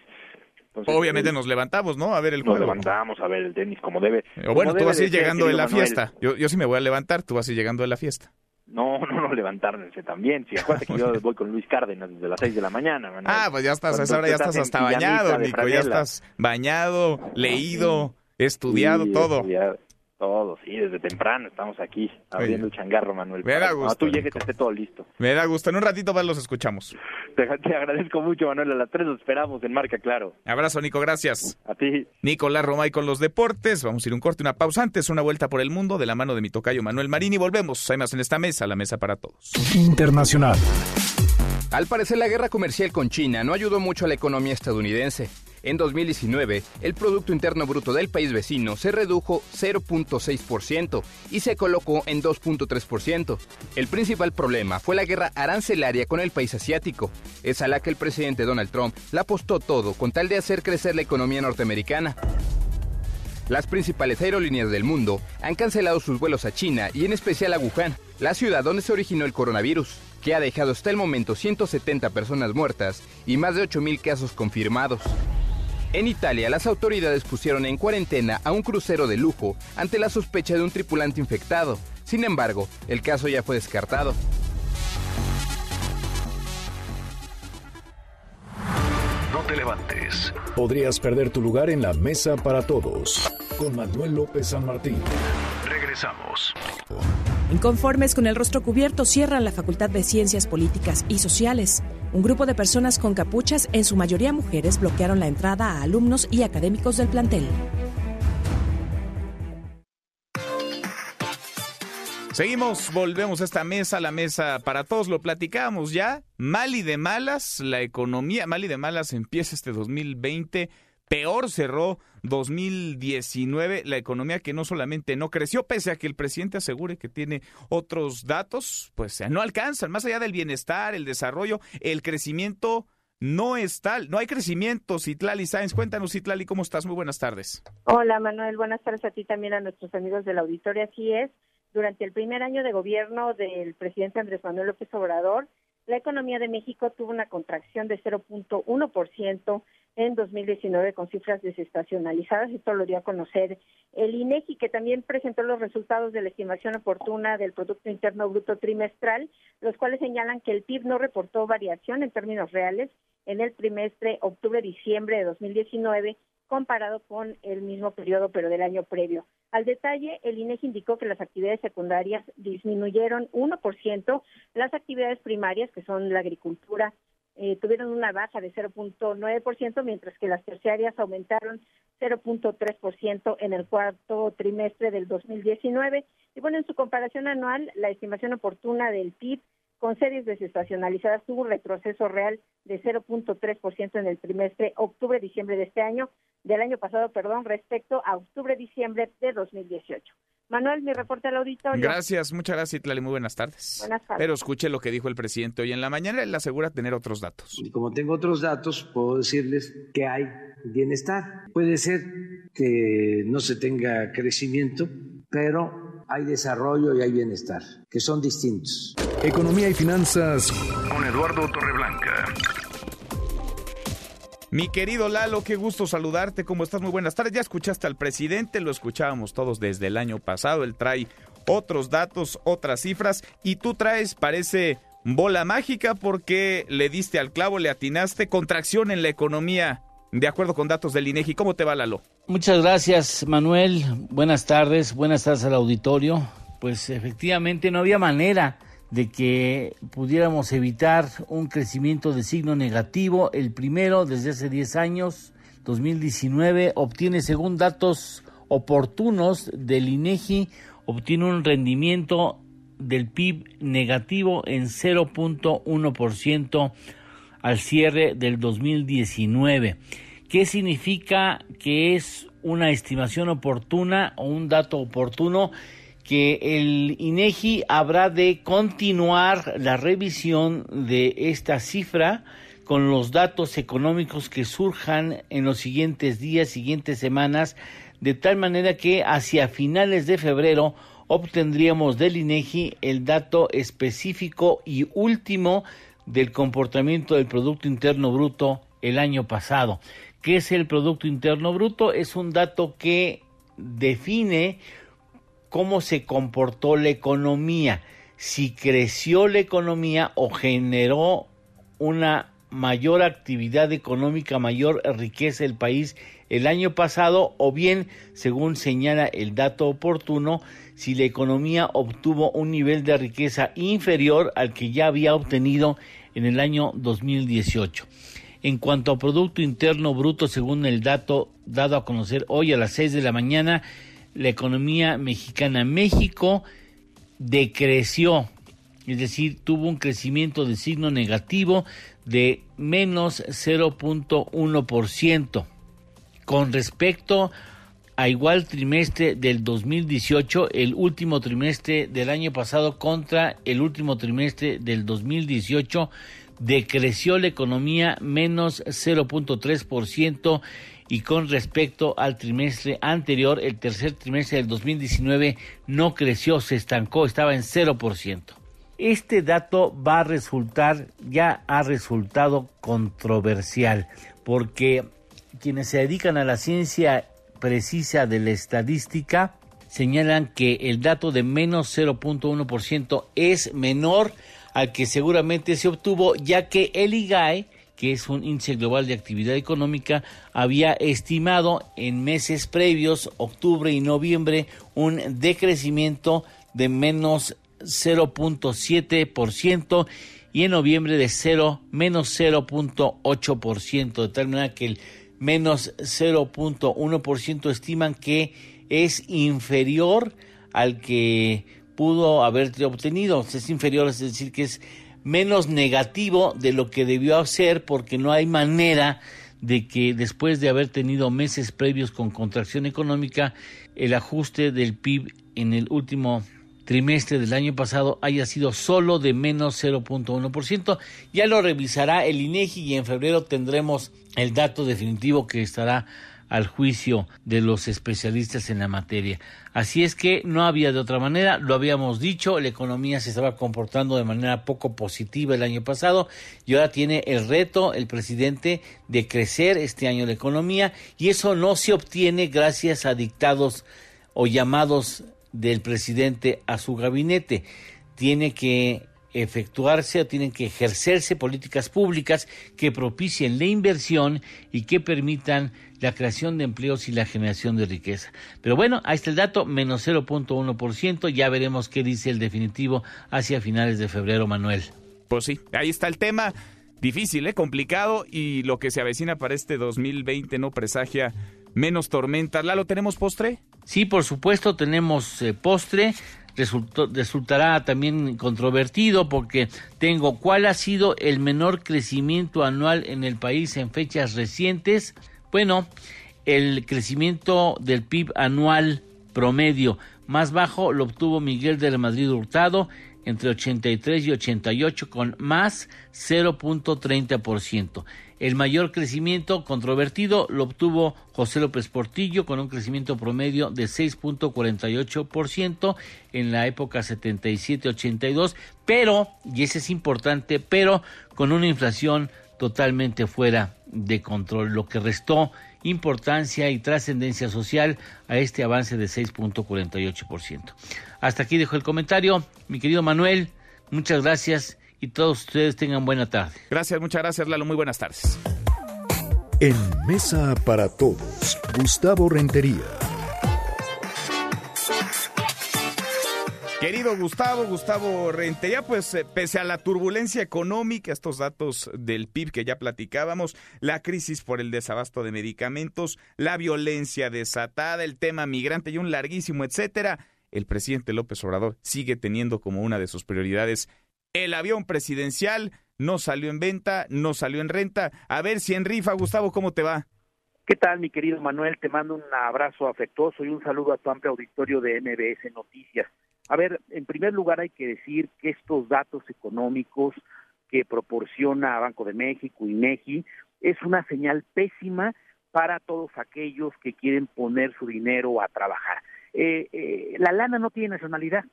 Entonces, Obviamente eh, nos levantamos, ¿no? A ver el nos juego. levantamos a ver el tenis como debe. O bueno, tú debe vas a ir llegando de la Manuel. fiesta. Yo, yo sí me voy a levantar, tú vas a ir llegando de la fiesta. No, no, no, levantarse también. Si acuérdate que yo voy con Luis Cárdenas desde las 6 de la mañana. Manuel. Ah, pues ya estás, a esa hora ya tú estás hasta bañado, Nico, ya estás bañado, leído, estudiado, Sí, todo. estudiado, todo, sí, desde temprano estamos aquí abriendo el changarro, Manuel. Me da gusto, Cuando tú llegues esté todo listo. Me da gusto, en un ratito más los escuchamos. Te, te agradezco mucho, Manuel. A las 3 los esperamos en Marca Claro. Abrazo, Nico, gracias. A ti. Nicolás Romay con los deportes. Vamos a ir un corte, una pausa antes, una vuelta por el mundo de la mano de mi tocayo Manuel Marín y volvemos. Hay más en esta mesa, la mesa para todos. Internacional. Al parecer la guerra comercial con China no ayudó mucho a la economía estadounidense. En 2019, el Producto Interno Bruto del país vecino se redujo 0.6% y se colocó en 2.3%. El principal problema fue la guerra arancelaria con el país asiático. Es a la que el presidente Donald Trump la apostó todo con tal de hacer crecer la economía norteamericana. Las principales aerolíneas del mundo han cancelado sus vuelos a China y en especial a Wuhan, la ciudad donde se originó el coronavirus, que ha dejado hasta el momento 170 personas muertas y más de 8.000 casos confirmados. En Italia, las autoridades pusieron en cuarentena a un crucero de lujo ante la sospecha de un tripulante infectado. Sin embargo, el caso ya fue descartado. No te levantes. Podrías perder tu lugar en la mesa para todos. Con Manuel López San Martín. Regresamos. Inconformes con el rostro cubierto, cierran la Facultad de Ciencias Políticas y Sociales. Un grupo de personas con capuchas, en su mayoría mujeres, bloquearon la entrada a alumnos y académicos del plantel. Seguimos, volvemos a esta mesa, la mesa para todos, lo platicamos ya. Mal y de malas, la economía, mal y de malas empieza este 2020. Peor cerró 2019 la economía que no solamente no creció, pese a que el presidente asegure que tiene otros datos, pues no alcanzan. Más allá del bienestar, el desarrollo, el crecimiento no es tal. No hay crecimiento, Citlali Sáenz. Cuéntanos, Citlali, ¿cómo estás? Muy buenas tardes. Hola Manuel, buenas tardes a ti también a nuestros amigos del auditorio. Así es, durante el primer año de gobierno del presidente Andrés Manuel López Obrador, la economía de México tuvo una contracción de 0.1% en 2019 con cifras desestacionalizadas. Esto lo dio a conocer el INEGI, que también presentó los resultados de la estimación oportuna del Producto Interno Bruto trimestral, los cuales señalan que el PIB no reportó variación en términos reales en el trimestre octubre-diciembre de 2019 comparado con el mismo periodo, pero del año previo. Al detalle, el INEGI indicó que las actividades secundarias disminuyeron 1%, las actividades primarias, que son la agricultura, eh, tuvieron una baja de 0.9%, mientras que las terciarias aumentaron 0.3% en el cuarto trimestre del 2019. Y bueno, en su comparación anual, la estimación oportuna del PIB con series desestacionalizadas tuvo un retroceso real de 0.3% en el trimestre octubre-diciembre de este año, del año pasado, perdón, respecto a octubre-diciembre de 2018. Manuel, mi reporte al auditorio. Gracias, muchas gracias, Itlali. Muy buenas tardes. Buenas tardes. Pero escuche lo que dijo el presidente hoy en la mañana. Él asegura tener otros datos. Y como tengo otros datos, puedo decirles que hay bienestar. Puede ser que no se tenga crecimiento, pero hay desarrollo y hay bienestar, que son distintos. Economía y finanzas con Eduardo Torreblanca. Mi querido Lalo, qué gusto saludarte. ¿Cómo estás? Muy buenas tardes. Ya escuchaste al presidente, lo escuchábamos todos desde el año pasado. Él trae otros datos, otras cifras y tú traes, parece bola mágica porque le diste al clavo, le atinaste, contracción en la economía, de acuerdo con datos del INEGI. ¿Cómo te va, Lalo? Muchas gracias, Manuel. Buenas tardes, buenas tardes al auditorio. Pues efectivamente no había manera de que pudiéramos evitar un crecimiento de signo negativo. El primero desde hace 10 años, 2019, obtiene, según datos oportunos del INEGI, obtiene un rendimiento del PIB negativo en 0.1% al cierre del 2019. ¿Qué significa que es una estimación oportuna o un dato oportuno? Que el INEGI habrá de continuar la revisión de esta cifra con los datos económicos que surjan en los siguientes días, siguientes semanas, de tal manera que hacia finales de febrero obtendríamos del INEGI el dato específico y último del comportamiento del Producto Interno Bruto el año pasado. ¿Qué es el Producto Interno Bruto? Es un dato que define cómo se comportó la economía, si creció la economía o generó una mayor actividad económica, mayor riqueza el país el año pasado o bien, según señala el dato oportuno, si la economía obtuvo un nivel de riqueza inferior al que ya había obtenido en el año 2018. En cuanto a Producto Interno Bruto, según el dato dado a conocer hoy a las 6 de la mañana, la economía mexicana, México decreció, es decir, tuvo un crecimiento de signo negativo de menos 0.1%. Con respecto a igual trimestre del 2018, el último trimestre del año pasado contra el último trimestre del 2018, decreció la economía menos 0.3% y con respecto al trimestre anterior, el tercer trimestre del 2019 no creció, se estancó, estaba en 0%. Este dato va a resultar, ya ha resultado controversial, porque quienes se dedican a la ciencia precisa de la estadística señalan que el dato de menos 0.1% es menor al que seguramente se obtuvo, ya que el IGAE, que es un índice global de actividad económica, había estimado en meses previos, octubre y noviembre, un decrecimiento de menos 0.7% y en noviembre de 0, menos 0.8%, de tal manera que el menos 0.1% estiman que es inferior al que pudo haber obtenido. Es inferior, es decir, que es menos negativo de lo que debió ser porque no hay manera de que después de haber tenido meses previos con contracción económica, el ajuste del PIB en el último trimestre del año pasado haya sido solo de menos 0.1%. Ya lo revisará el INEGI y en febrero tendremos el dato definitivo que estará al juicio de los especialistas en la materia. Así es que no había de otra manera, lo habíamos dicho, la economía se estaba comportando de manera poco positiva el año pasado y ahora tiene el reto el presidente de crecer este año la economía y eso no se obtiene gracias a dictados o llamados del presidente a su gabinete. Tiene que efectuarse o tienen que ejercerse políticas públicas que propicien la inversión y que permitan la creación de empleos y la generación de riqueza. Pero bueno, ahí está el dato, menos 0.1%, ya veremos qué dice el definitivo hacia finales de febrero, Manuel. Pues sí, ahí está el tema. difícil, ¿eh? complicado y lo que se avecina para este 2020 no presagia menos tormentas. ¿Lalo, tenemos postre? Sí, por supuesto, tenemos eh, postre. resultará también controvertido porque tengo cuál ha sido el menor crecimiento anual en el país en fechas recientes. Bueno, el crecimiento del PIB anual promedio más bajo lo obtuvo Miguel de la Madrid Hurtado entre 83 y 88 con más 0.30%. El mayor crecimiento controvertido lo obtuvo José López Portillo con un crecimiento promedio de 6.48% en la época 77-82, pero, y ese es importante, pero con una inflación totalmente fuera de control, lo que restó importancia y trascendencia social a este avance de 6.48%. Hasta aquí dejo el comentario. Mi querido Manuel, muchas gracias y todos ustedes tengan buena tarde. Gracias, muchas gracias Lalo, muy buenas tardes. En Mesa para Todos, Gustavo Rentería. Querido Gustavo, Gustavo Rentería, pues eh, pese a la turbulencia económica, estos datos del PIB que ya platicábamos, la crisis por el desabasto de medicamentos, la violencia desatada, el tema migrante y un larguísimo etcétera, el presidente López Obrador sigue teniendo como una de sus prioridades el avión presidencial. No salió en venta, no salió en renta. A ver si en rifa, Gustavo, ¿cómo te va? ¿Qué tal, mi querido Manuel? Te mando un abrazo afectuoso y un saludo a tu amplio auditorio de MBS Noticias. A ver, en primer lugar hay que decir que estos datos económicos que proporciona Banco de México y MEGI es una señal pésima para todos aquellos que quieren poner su dinero a trabajar. Eh, eh, la lana no tiene nacionalidad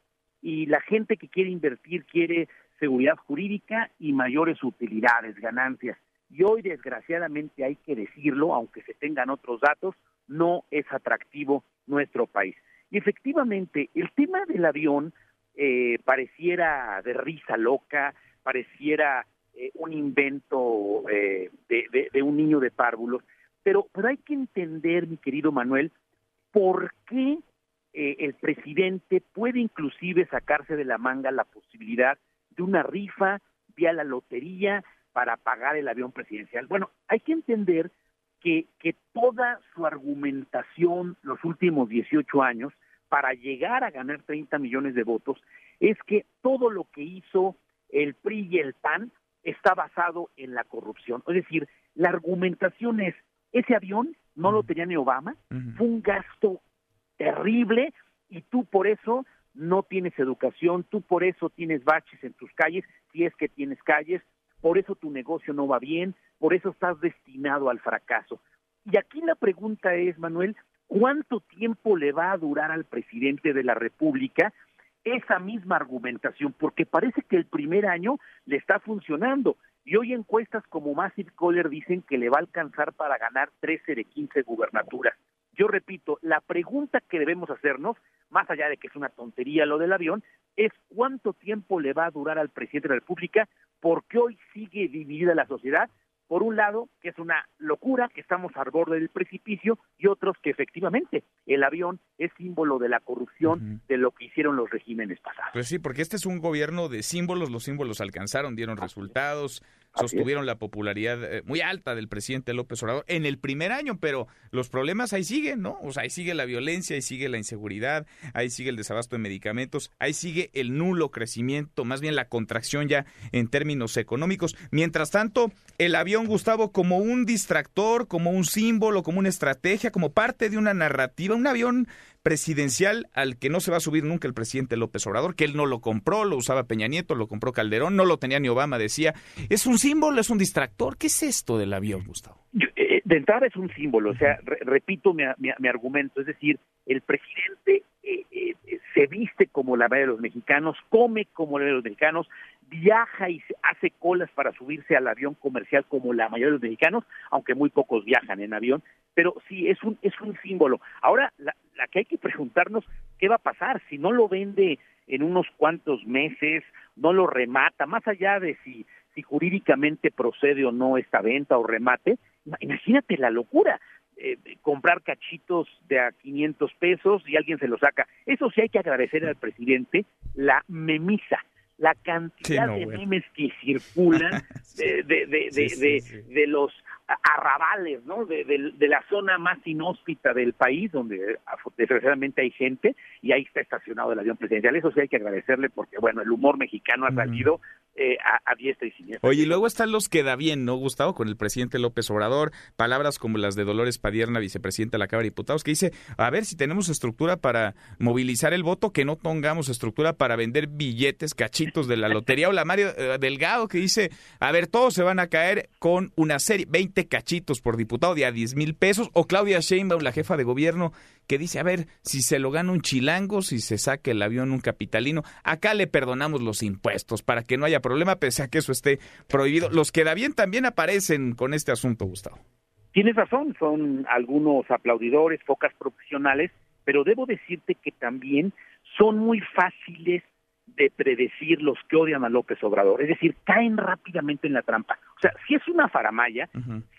y la gente que quiere invertir quiere seguridad jurídica y mayores utilidades, ganancias. Y hoy, desgraciadamente, hay que decirlo, aunque se tengan otros datos, no es atractivo nuestro país. Y efectivamente, el tema del avión eh, pareciera de risa loca, pareciera eh, un invento eh, de, un niño de párvulos, pero, pero hay que entender, mi querido Manuel, por qué el presidente puede inclusive sacarse de la manga la posibilidad de una rifa vía la lotería para pagar el avión presidencial. Bueno, hay que entender que, que toda su argumentación los últimos 18 años para llegar a ganar 30 millones de votos es que todo lo que hizo el PRI y el PAN está basado en la corrupción. Es decir, la argumentación es, ese avión no lo tenía ni Obama, fue un gasto terrible y tú por eso no tienes educación, tú por eso tienes baches en tus calles, si es que tienes calles, por eso tu negocio no va bien, por eso estás destinado al fracaso. Y aquí la pregunta es, Manuel, ¿cuánto tiempo le va a durar al presidente de la República esa misma argumentación? Porque parece que el primer año le está funcionando. Y hoy encuestas como Massive Caller dicen que le va a alcanzar para ganar 13 de 15 gubernaturas. Yo repito, la pregunta que debemos hacernos, más allá de que es una tontería lo del avión, es cuánto tiempo le va a durar al presidente de la República, porque hoy sigue dividida la sociedad por un lado, que es una locura, que estamos al borde del precipicio, y otros que efectivamente el avión es símbolo de la corrupción de lo que hicieron los regímenes pasados. Pues sí, porque este es un gobierno de símbolos, los símbolos alcanzaron, dieron resultados, sostuvieron la popularidad eh, muy alta del presidente López Obrador en el primer año, pero los problemas ahí siguen, ¿no? O sea, ahí sigue la violencia, ahí sigue la inseguridad, ahí sigue el desabasto de medicamentos, ahí sigue el nulo crecimiento, más bien la contracción ya en términos económicos. Mientras tanto, el avión, Gustavo, como un distractor, como un símbolo, como una estrategia, como parte de una narrativa, un avión presidencial al que no se va a subir nunca el presidente López Obrador, que él no lo compró, lo usaba Peña Nieto, lo compró Calderón, no lo tenía ni Obama, decía. Es un símbolo, es un distractor. ¿Qué es esto del avión, Gustavo? Eh, de entrada es un símbolo, o sea, repito mi, argumento, es decir, el presidente eh, eh, se viste como la mayoría de los mexicanos, come como la mayoría de los mexicanos, viaja y hace colas para subirse al avión comercial como la mayoría de los mexicanos, aunque muy pocos viajan en avión, pero sí es un es un símbolo. Ahora la, la que hay que preguntarnos qué va a pasar si no lo vende en unos cuantos meses, no lo remata, más allá de si si jurídicamente procede o no esta venta o remate, imagínate la locura. Eh, comprar cachitos de a 500 pesos y alguien se lo saca. Eso sí hay que agradecer al presidente la memisa la cantidad de memes que circulan de, de, de, de, los arrabales, ¿no? De, la zona más inhóspita del país, donde desgraciadamente hay gente, y ahí está estacionado el avión presidencial. Eso sí hay que agradecerle porque, bueno, el humor mexicano ha salido eh, a, diestra y siniestra. Oye, y luego están los que da bien, ¿no, Gustavo? Con el presidente López Obrador, palabras como las de Dolores Padierna, vicepresidenta de la Cámara de Diputados, que dice, a ver, si tenemos estructura para movilizar el voto, que no tengamos estructura para vender billetes, cachitos de la lotería, o la Mario eh, Delgado, que dice, a ver, todos se van a caer con una serie, 20 cachitos por diputado de a 10 mil pesos, o Claudia Sheinbaum, la jefa de gobierno, que dice, a ver, si se lo gana un chilango, si se saca el avión un capitalino, acá le perdonamos los impuestos para que no haya problema, pese a que eso esté prohibido. Los que da bien también aparecen con este asunto, Gustavo. Tienes razón, son algunos aplaudidores, focas profesionales, pero debo decirte que también son muy fáciles de predecir los que odian a López Obrador, es decir, caen rápidamente en la trampa. O sea, si es una faramaya,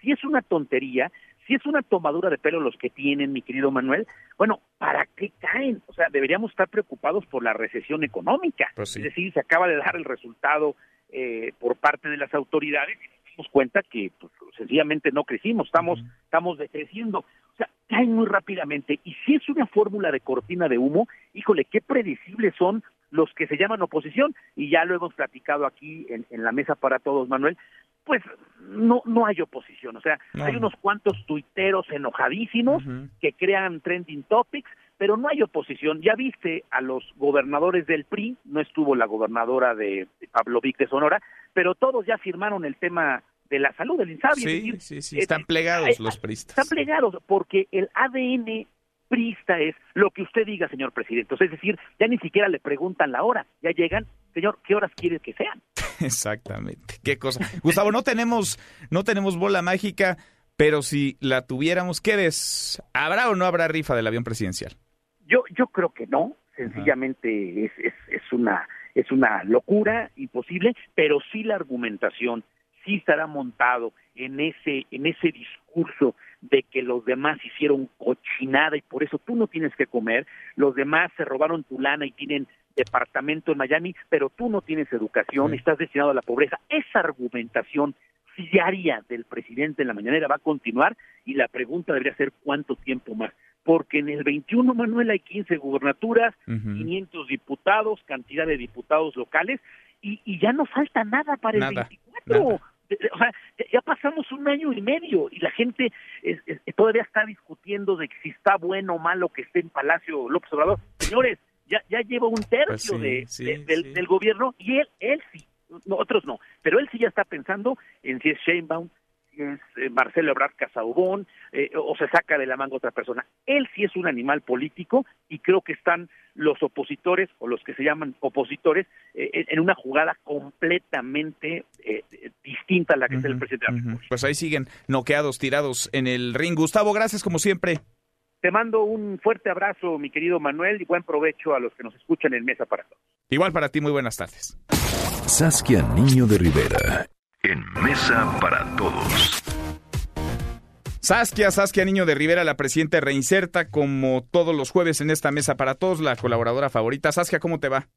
si es una tontería, si es una tomadura de pelo los que tienen, mi querido Manuel, bueno, ¿para qué caen? O sea, deberíamos estar preocupados por la recesión económica. Pues es decir, se acaba de dar el resultado eh, por parte de las autoridades y nos dimos cuenta que pues, sencillamente no crecimos, estamos, estamos decreciendo. O sea, caen muy rápidamente. Y si es una fórmula de cortina de humo, híjole, qué predecibles son los que se llaman oposición, y ya lo hemos platicado aquí en, en la mesa para todos, Manuel, pues no no hay oposición, o sea, hay unos cuantos tuiteros enojadísimos que crean trending topics, pero no hay oposición. Ya viste a los gobernadores del PRI, no estuvo la gobernadora de, Pablo Vic de Sonora, pero todos ya firmaron el tema de la salud del INSABI. Sí, sí, sí, están plegados los priistas. Están plegados porque el ADN priista es lo que usted diga, señor presidente. es decir, ya ni siquiera le preguntan la hora, ya llegan, señor, ¿qué horas quiere que sean? Exactamente. Qué cosa. Gustavo, no tenemos, no tenemos bola mágica, pero si la tuviéramos, ¿qué ves? ¿Habrá o no habrá rifa del avión presidencial? Yo, yo creo que no. Sencillamente es, es, es una es una locura imposible, pero sí la argumentación sí estará montado en ese en ese discurso de que los demás hicieron cochinada y por eso tú no tienes que comer, los demás se robaron tu lana y tienen departamento en Miami, pero tú no tienes educación, estás destinado a la pobreza. Esa argumentación diaria del presidente en la mañanera va a continuar y la pregunta debería ser cuánto tiempo más. Porque en el 21, Manuel, hay 15 gubernaturas, 500 diputados, cantidad de diputados locales y, y ya no falta nada para el 24 o sea, ya pasamos un año y medio y la gente todavía está discutiendo de si está bueno o malo que esté en Palacio López Obrador. Señores, ya, ya lleva un tercio pues de, del, gobierno y él, él sí, otros no, pero él sí ya está pensando en si es Sheinbaum, es eh, Marcelo Ebrard Casaubón, eh, o se saca de la manga otra persona. Él sí es un animal político y creo que están los opositores o los que se llaman opositores eh, en una jugada completamente distinta a la que es el presidente Pues ahí siguen noqueados, tirados en el ring. Gustavo, gracias como siempre. Te mando un fuerte abrazo, mi querido Manuel, y buen provecho a los que nos escuchan en Mesa para Todos. Igual para ti, muy buenas tardes. Saskia Niño de Rivera en Mesa para Todos. Saskia, Saskia Niño de Rivera, la presidenta Reinserta, como todos los jueves en esta Mesa para Todos, la colaboradora favorita. Saskia, ¿cómo te va?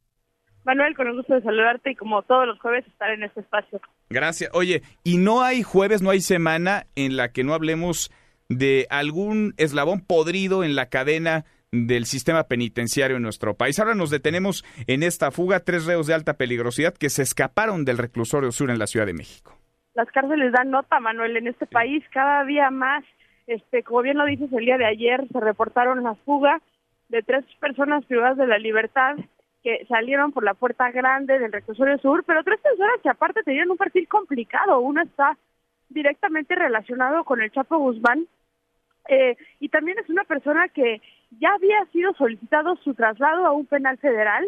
Manuel, con el gusto de saludarte y como todos los jueves estar en este espacio. Gracias. Oye, y no hay jueves, no hay semana en la que no hablemos de algún eslabón podrido en la cadena del sistema penitenciario en nuestro país. Ahora nos detenemos en esta fuga, tres reos de alta peligrosidad que se escaparon del reclusorio sur en la Ciudad de México. Las cárceles dan nota, Manuel, en este país cada día más, este, como bien lo dices el día de ayer, se reportaron la fuga de tres personas privadas de la libertad que salieron por la puerta grande del reclusorio sur, pero tres personas que aparte tenían un perfil complicado. Uno está directamente relacionado con el Chapo Guzmán eh, y también es una persona que ya había sido solicitado su traslado a un penal federal,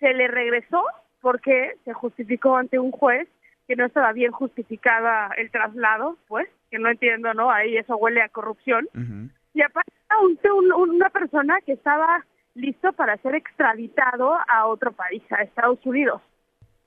se le regresó porque se justificó ante un juez que no estaba bien justificada el traslado, pues, que no entiendo, ¿no? Ahí eso huele a corrupción. Y aparte, un, una persona que estaba listo para ser extraditado a otro país, a Estados Unidos.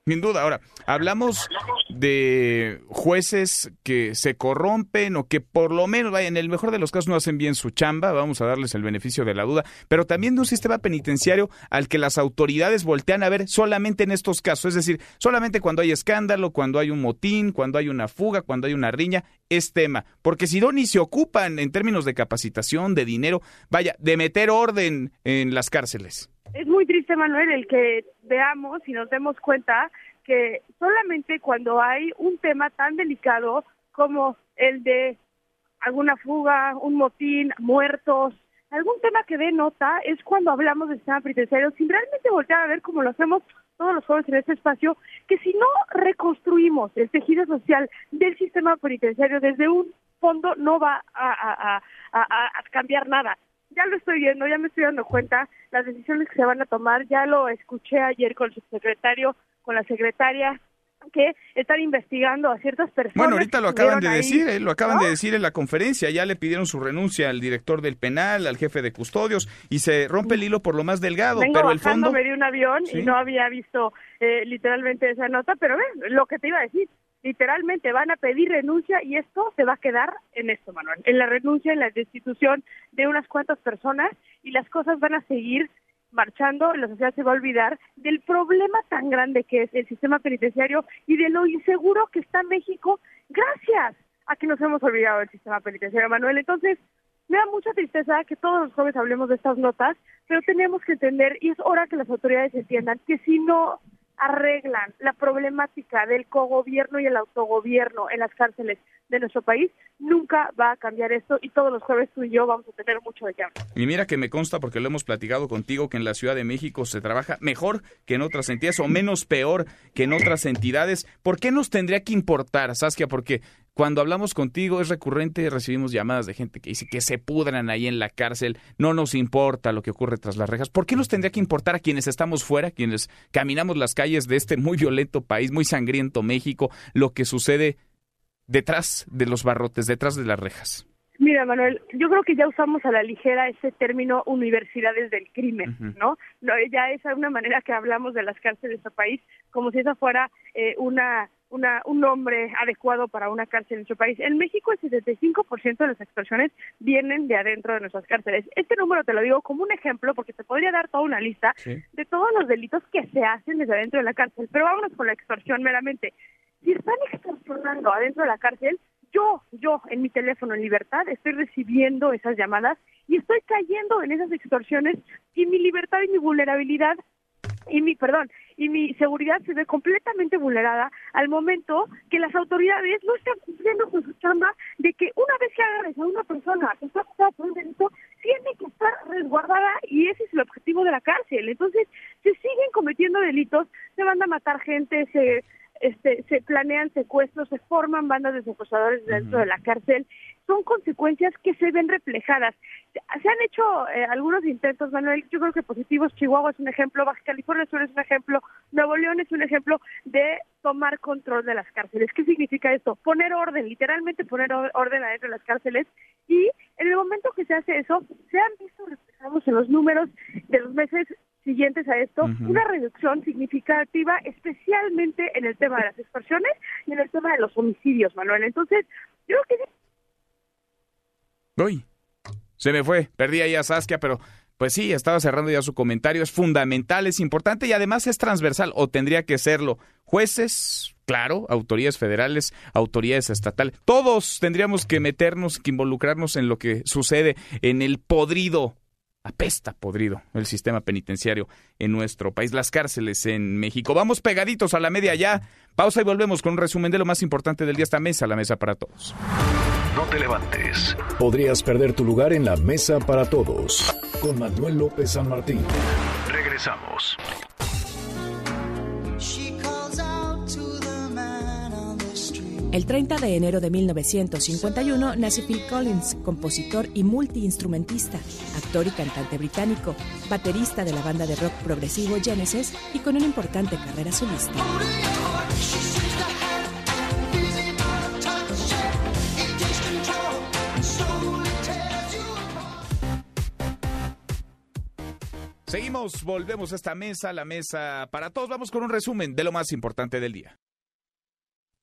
Sin duda. Ahora, hablamos de jueces que se corrompen o que por lo menos, vaya, en el mejor de los casos no hacen bien su chamba, vamos a darles el beneficio de la duda, pero también de un sistema penitenciario al que las autoridades voltean a ver solamente en estos casos, es decir, solamente cuando hay escándalo, cuando hay un motín, cuando hay una fuga, cuando hay una riña, es tema, porque si no ni se ocupan en términos de capacitación, de dinero, vaya, de meter orden en las cárceles. Es muy triste, Manuel, el que veamos y nos demos cuenta que solamente cuando hay un tema tan delicado como el de alguna fuga, un motín, muertos, algún tema que dé nota, es cuando hablamos de sistema penitenciario, sin realmente voltear a ver como lo hacemos todos los jóvenes en este espacio, que si no reconstruimos el tejido social del sistema penitenciario desde un fondo, no va a, a cambiar nada ya lo estoy viendo, ya me estoy dando cuenta las decisiones que se van a tomar, ya lo escuché ayer con el subsecretario, con la secretaria que están investigando a ciertas personas. Bueno, ahorita lo acaban de decir, eh, lo acaban de decir en la conferencia, ya le pidieron su renuncia al director del penal, al jefe de custodios, y se rompe el hilo por lo más delgado, pero el fondo... me di un avión y no había visto eh, literalmente esa nota, pero ven, lo que te iba a decir, literalmente van a pedir renuncia y esto se va a quedar en esto, Manuel, en la renuncia, en la destitución de unas cuantas personas y las cosas van a seguir marchando, la sociedad se va a olvidar del problema tan grande que es el sistema penitenciario y de lo inseguro que está México gracias a que nos hemos olvidado del sistema penitenciario, Manuel. Entonces, me da mucha tristeza que todos los jóvenes hablemos de estas notas, pero tenemos que entender, y es hora que las autoridades entiendan, que si no arreglan la problemática del cogobierno y el autogobierno en las cárceles de nuestro país, nunca va a cambiar esto y todos los jueves tú y yo vamos a tener mucho de qué Y mira que me consta, porque lo hemos platicado contigo, que en la Ciudad de México se trabaja mejor que en otras entidades o menos peor que en otras entidades. ¿Por qué nos tendría que importar, Saskia? Porque cuando hablamos contigo es recurrente, recibimos llamadas de gente que dice que se pudran ahí en la cárcel, no nos importa lo que ocurre tras las rejas. ¿Por qué nos tendría que importar a quienes estamos fuera, quienes caminamos las calles de este muy violento país, muy sangriento México, lo que sucede detrás de los barrotes, detrás de las rejas? Mira, Manuel, yo creo que ya usamos a la ligera ese término universidades del crimen, ¿no? Ya es una manera que hablamos de las cárceles de este país como si esa fuera eh, una una, un nombre adecuado para una cárcel en nuestro país. En México el 75% de las extorsiones vienen de adentro de nuestras cárceles. Este número te lo digo como un ejemplo porque te podría dar toda una lista de todos los delitos que se hacen desde adentro de la cárcel. Pero vámonos con la extorsión meramente. Si están extorsionando adentro de la cárcel, yo, yo en mi teléfono en libertad estoy recibiendo esas llamadas y estoy cayendo en esas extorsiones y mi libertad y mi vulnerabilidad y mi, perdón, y mi seguridad se ve completamente vulnerada al momento que las autoridades no están cumpliendo con su chamba de que una vez que agarres a una persona que está acusada por un delito, tiene que estar resguardada y ese es el objetivo de la cárcel. Entonces, se siguen cometiendo delitos, se van a matar gente, se este, se planean secuestros, se forman bandas de secuestradores dentro de la cárcel. Son consecuencias que se ven reflejadas. Se han hecho eh, algunos intentos, Manuel, yo creo que positivos. Chihuahua es un ejemplo, Baja California Sur es un ejemplo, Nuevo León es un ejemplo de tomar control de las cárceles. ¿Qué significa esto? Poner orden, literalmente poner orden adentro de las cárceles. Y en el momento que se hace eso, se han visto reflejados en los números de los meses siguientes a esto, una reducción significativa, especialmente en el tema de las extorsiones y en el tema de los homicidios, Manuel. Entonces, yo creo que... Uy, se me fue, perdí ahí a Saskia, pero pues sí, estaba cerrando ya su comentario, es fundamental, es importante y además es transversal, o tendría que serlo. Jueces, claro, autoridades federales, autoridades estatales, todos tendríamos que meternos, que involucrarnos en lo que sucede en el podrido apesta podrido el sistema penitenciario en nuestro país, las cárceles en México. Vamos pegaditos a la media ya. Pausa y volvemos con un resumen de lo más importante del día esta mesa, la mesa para todos. No te levantes. Podrías perder tu lugar en la mesa para todos. Con Manuel López San Martín. Regresamos. El 30 de enero de 1951 nace Phil Collins, compositor y multiinstrumentista, actor y cantante británico, baterista de la banda de rock progresivo Genesis y con una importante carrera solista. Seguimos, volvemos a esta mesa, la mesa para todos. Vamos con un resumen de lo más importante del día.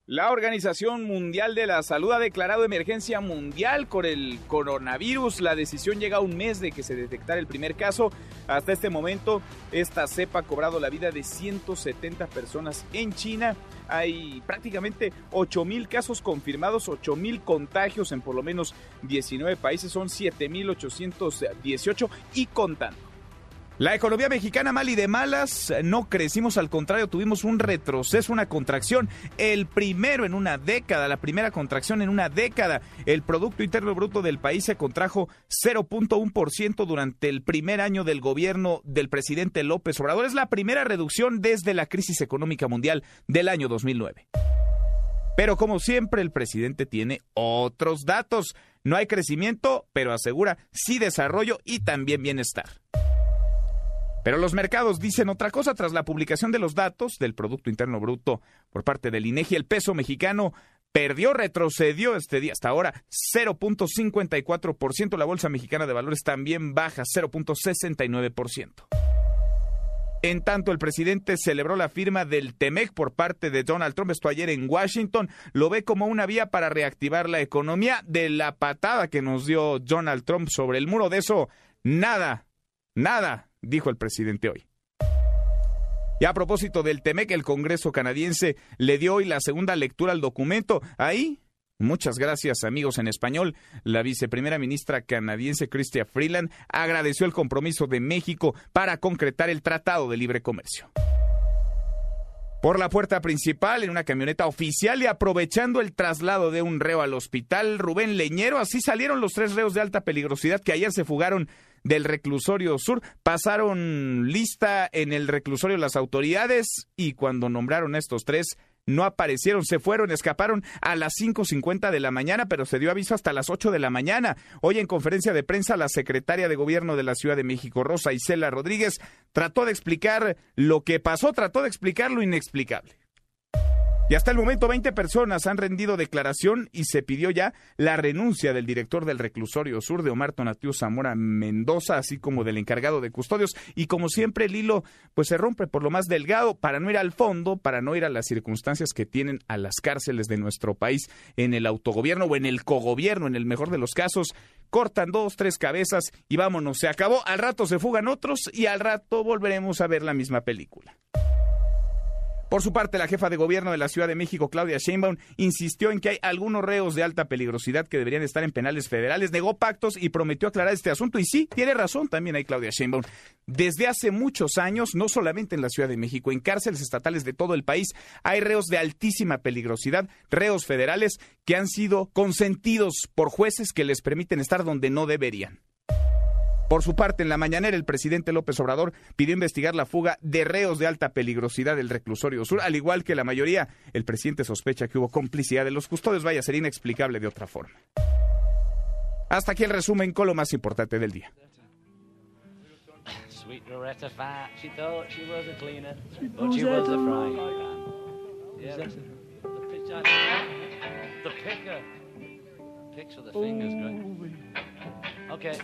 La Organización Mundial de la Salud ha declarado emergencia mundial con el coronavirus. La decisión llega a un mes de que se detectara el primer caso. Hasta este momento, esta cepa ha cobrado la vida de 170 personas en China. Hay prácticamente 8.000 casos confirmados, 8.000 contagios en por lo menos 19 países. Son 7.818 y contando. La economía mexicana mal y de malas, no crecimos, al contrario, tuvimos un retroceso, una contracción, el primero en una década, la primera contracción en una década. El Producto Interno Bruto del país se contrajo 0.1% durante el primer año del gobierno del presidente López Obrador. Es la primera reducción desde la crisis económica mundial del año 2009. Pero como siempre, el presidente tiene otros datos. No hay crecimiento, pero asegura sí desarrollo y también bienestar. Pero los mercados dicen otra cosa. Tras la publicación de los datos del Producto Interno Bruto por parte del INEGI, el peso mexicano perdió, retrocedió este día hasta ahora 0.54%. La Bolsa Mexicana de Valores también baja 0.69%. En tanto, el presidente celebró la firma del TEMEC por parte de Donald Trump, esto ayer en Washington, lo ve como una vía para reactivar la economía de la patada que nos dio Donald Trump sobre el muro. De eso, nada, nada dijo el presidente hoy. Y a propósito del TEMEC, el Congreso canadiense le dio hoy la segunda lectura al documento. Ahí, muchas gracias amigos en español, la viceprimera ministra canadiense Chrystia Freeland agradeció el compromiso de México para concretar el Tratado de Libre Comercio. Por la puerta principal, en una camioneta oficial y aprovechando el traslado de un reo al hospital, Rubén Leñero, así salieron los tres reos de alta peligrosidad que ayer se fugaron del reclusorio sur. Pasaron lista en el reclusorio las autoridades y cuando nombraron a estos tres, no aparecieron, se fueron, escaparon a las 5.50 de la mañana, pero se dio aviso hasta las 8 de la mañana. Hoy en conferencia de prensa, la secretaria de Gobierno de la Ciudad de México, Rosa Isela Rodríguez, trató de explicar lo que pasó, trató de explicar lo inexplicable. Y hasta el momento 20 personas han rendido declaración y se pidió ya la renuncia del director del reclusorio sur de Omar Tonatiu Zamora Mendoza, así como del encargado de custodios. Y como siempre el hilo pues se rompe por lo más delgado para no ir al fondo, para no ir a las circunstancias que tienen a las cárceles de nuestro país en el autogobierno o en el cogobierno, en el mejor de los casos. Cortan dos, tres cabezas y vámonos, se acabó. Al rato se fugan otros y al rato volveremos a ver la misma película. Por su parte, la jefa de gobierno de la Ciudad de México, Claudia Sheinbaum, insistió en que hay algunos reos de alta peligrosidad que deberían estar en penales federales, negó pactos y prometió aclarar este asunto. Y sí, tiene razón también hay Claudia Sheinbaum. Desde hace muchos años, no solamente en la Ciudad de México, en cárceles estatales de todo el país, hay reos de altísima peligrosidad, reos federales que han sido consentidos por jueces que les permiten estar donde no deberían. Por su parte, en la mañanera, el presidente López Obrador pidió investigar la fuga de reos de alta peligrosidad del reclusorio sur. Al igual que la mayoría, el presidente sospecha que hubo complicidad de los custodios. Vaya, ser inexplicable de otra forma. Hasta aquí el resumen con lo más importante del día. Okay.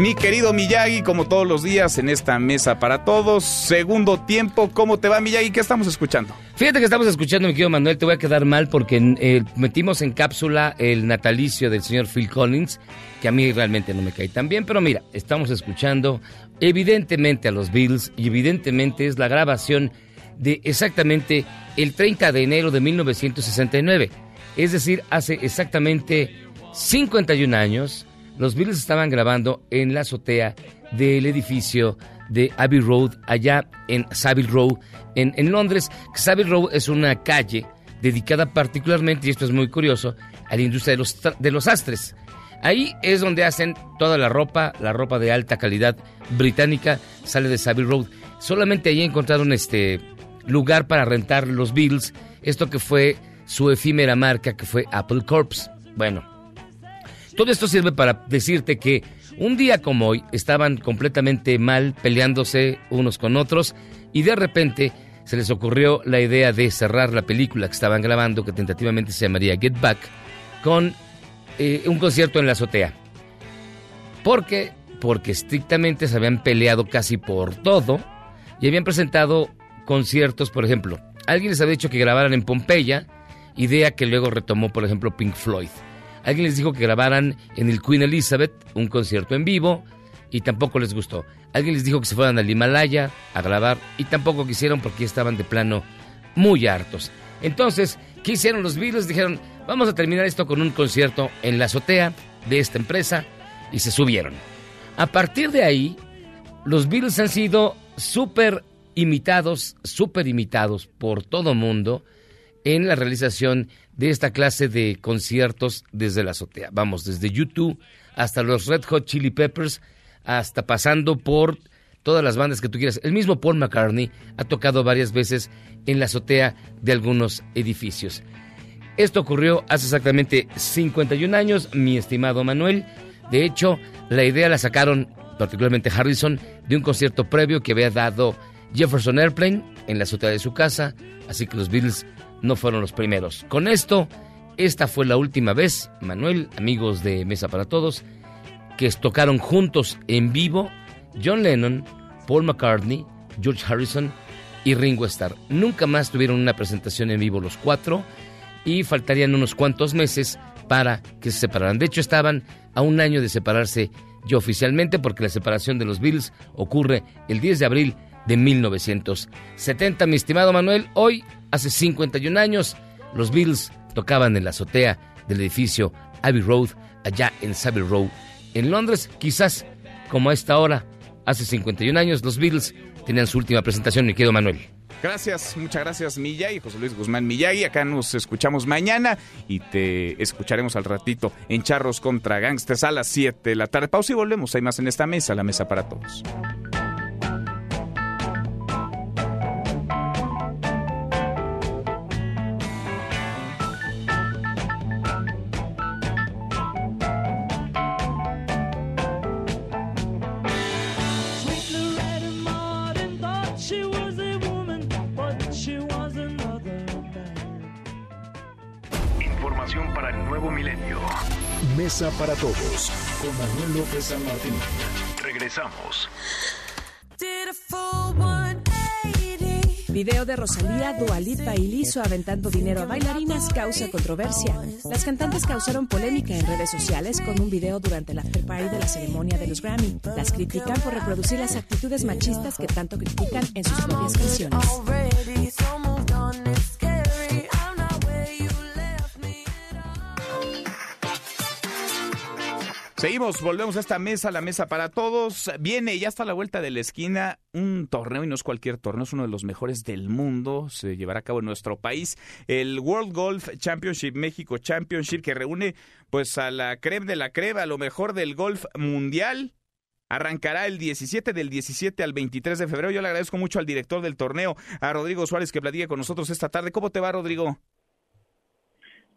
Mi querido Miyagi, como todos los días en esta mesa para todos, segundo tiempo, ¿cómo te va Miyagi? ¿Qué estamos escuchando? Fíjate que estamos escuchando, mi querido Manuel, te voy a quedar mal porque eh, metimos en cápsula el natalicio del señor Phil Collins, que a mí realmente no me cae tan bien, pero mira, estamos escuchando evidentemente a los Beatles y evidentemente es la grabación de exactamente el 30 de enero de 1969, es decir, hace exactamente 51 años los Beatles estaban grabando en la azotea del edificio de Abbey Road, allá en Savile Row, en, Londres. Savile Row es una calle dedicada particularmente, y esto es muy curioso, a la industria de los, de los astres. Ahí es donde hacen toda la ropa, la ropa de alta calidad británica, sale de Savile Road. Solamente ahí encontraron este lugar para rentar los Bills, esto que fue su efímera marca, que fue Apple Corps. Bueno, todo esto sirve para decirte que un día como hoy estaban completamente mal peleándose unos con otros y de repente se les ocurrió la idea de cerrar la película que estaban grabando, que tentativamente se llamaría Get Back, con eh, un concierto en la azotea. ¿Por qué? Porque estrictamente se habían peleado casi por todo y habían presentado conciertos, por ejemplo. Alguien les había dicho que grabaran en Pompeya, idea que luego retomó, por ejemplo, Pink Floyd. Alguien les dijo que grabaran en el Queen Elizabeth un concierto en vivo y tampoco les gustó. Alguien les dijo que se fueran al Himalaya a grabar y tampoco quisieron porque estaban de plano muy hartos. Entonces, ¿qué hicieron los Beatles? Dijeron, vamos a terminar esto con un concierto en la azotea de esta empresa y se subieron. A partir de ahí, los Beatles han sido súper imitados, súper imitados por todo mundo en la realización de esta clase de conciertos desde la azotea. Vamos, desde YouTube hasta los Red Hot Chili Peppers, hasta pasando por todas las bandas que tú quieras. El mismo Paul McCartney ha tocado varias veces en la azotea de algunos edificios. Esto ocurrió hace exactamente 51 años, mi estimado Manuel. De hecho, la idea la sacaron, particularmente Harrison, de un concierto previo que había dado Jefferson Airplane en la azotea de su casa, así que los Beatles no fueron los primeros. Con esto, esta fue la última vez, Manuel, amigos de Mesa para Todos, que tocaron juntos en vivo John Lennon, Paul McCartney, George Harrison y Ringo Starr. Nunca más tuvieron una presentación en vivo los cuatro y faltarían unos cuantos meses para que se separaran. De hecho, estaban a un año de separarse ya oficialmente porque la separación de los Bills ocurre el 10 de abril de 1970. Mi estimado Manuel, hoy, hace 51 años, los Bills tocaban en la azotea del edificio Abbey Road, allá en Savile Row, en Londres. Quizás, como a esta hora, hace 51 años, los Beatles tenían su última presentación, mi querido Manuel. Gracias, muchas gracias Miyagi, José Luis Guzmán Miyagi. Acá nos escuchamos mañana y te escucharemos al ratito en Charros contra Gangsters a las 7 de la tarde. Pausa y volvemos. Hay más en esta mesa, la mesa para todos. Mesa para todos con Manuel López San Martín. Regresamos. Video de Rosalía, Dualipa y Lizo aventando dinero a bailarinas causa controversia. Las cantantes causaron polémica en redes sociales con un video durante la after party de la ceremonia de los Grammy. Las critican por reproducir las actitudes machistas que tanto critican en sus propias canciones. Seguimos, volvemos a esta mesa, la mesa para todos. Viene ya está a la vuelta de la esquina un torneo y no es cualquier torneo, es uno de los mejores del mundo. Se llevará a cabo en nuestro país el World Golf Championship México Championship que reúne pues a la creme de la crema, a lo mejor del golf mundial. Arrancará el 17 del 17 al 23 de febrero. Yo le agradezco mucho al director del torneo, a Rodrigo Suárez, que platique con nosotros esta tarde. ¿Cómo te va, Rodrigo?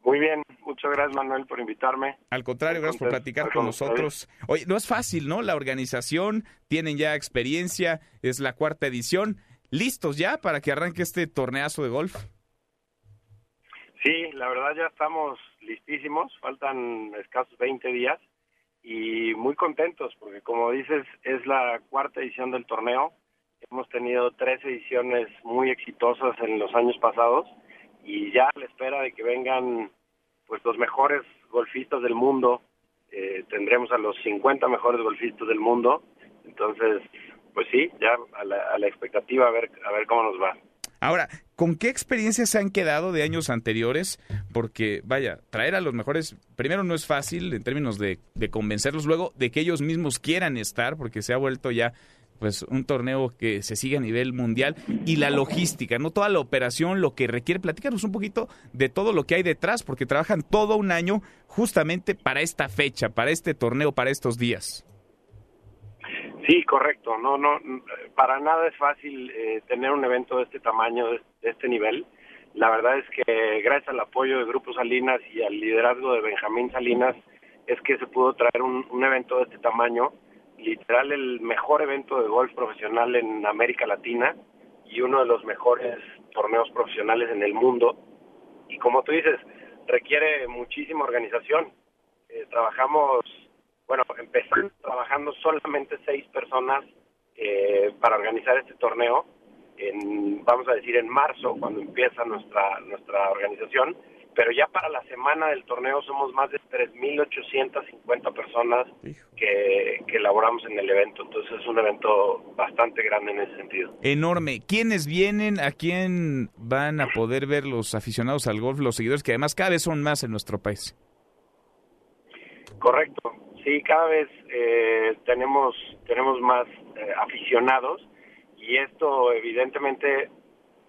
Muy bien, muchas gracias Manuel por invitarme. Al contrario, gracias por platicar con nosotros. Oye, no es fácil, ¿no? La organización, tienen ya experiencia, es la cuarta edición. ¿Listos ya para que arranque este torneazo de golf? Sí, la verdad ya estamos listísimos, faltan escasos 20 días y muy contentos porque como dices es la cuarta edición del torneo. Hemos tenido tres ediciones muy exitosas en los años pasados y ya a la espera de que vengan pues los mejores golfistas del mundo, eh, tendremos a los 50 mejores golfistas del mundo, entonces pues sí, ya a la, a la expectativa a ver a ver cómo nos va. Ahora, ¿con qué experiencias se han quedado de años anteriores? Porque, vaya, traer a los mejores, primero no es fácil en términos de, de, convencerlos, luego de que ellos mismos quieran estar, porque se ha vuelto ya pues un torneo que se sigue a nivel mundial y la logística, no toda la operación, lo que requiere. Platícanos un poquito de todo lo que hay detrás, porque trabajan todo un año justamente para esta fecha, para este torneo, para estos días. Sí, correcto. No, no, para nada es fácil eh, tener un evento de este tamaño, de, este nivel. La verdad es que gracias al apoyo de Grupo Salinas y al liderazgo de Benjamín Salinas es que se pudo traer un, un evento de este tamaño, literal el mejor evento de golf profesional en América Latina y uno de los mejores torneos profesionales en el mundo. Y como tú dices, requiere muchísima organización. Eh, trabajamos bueno, empezamos trabajando solamente seis personas eh, para organizar este torneo, en, vamos a decir en marzo, cuando empieza nuestra, nuestra organización, pero ya para la semana del torneo somos más de 3.850 personas que, que elaboramos en el evento, entonces es un evento bastante grande en ese sentido. Enorme. ¿Quiénes vienen? ¿A quién van a poder ver los aficionados al golf, los seguidores, que además cada vez son más en nuestro país? Correcto. Sí, cada vez eh, tenemos tenemos más eh, aficionados y esto evidentemente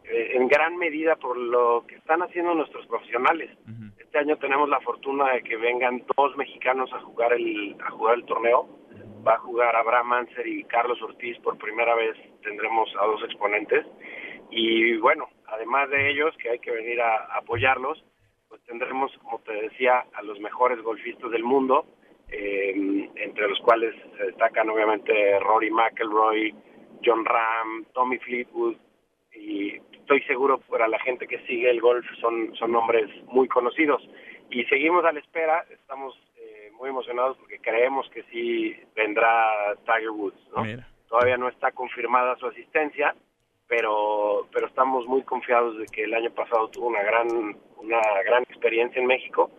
en gran medida por lo que están haciendo nuestros profesionales. Este año tenemos la fortuna de que vengan dos mexicanos a jugar el a jugar el torneo. Va a jugar Abraham Anser y Carlos Ortiz por primera vez. Tendremos a dos exponentes y bueno, además de ellos que hay que venir a apoyarlos, pues tendremos, como te decía, a los mejores golfistas del mundo eh, entre los cuales se destacan obviamente Rory McElroy, John Ram, Tommy Fleetwood y estoy seguro para la gente que sigue el golf son, son nombres muy conocidos. Y seguimos a la espera, estamos eh, muy emocionados porque creemos que sí vendrá Tiger Woods. ¿no? Todavía no está confirmada su asistencia, pero, pero estamos muy confiados de que el año pasado tuvo una gran, una gran experiencia en México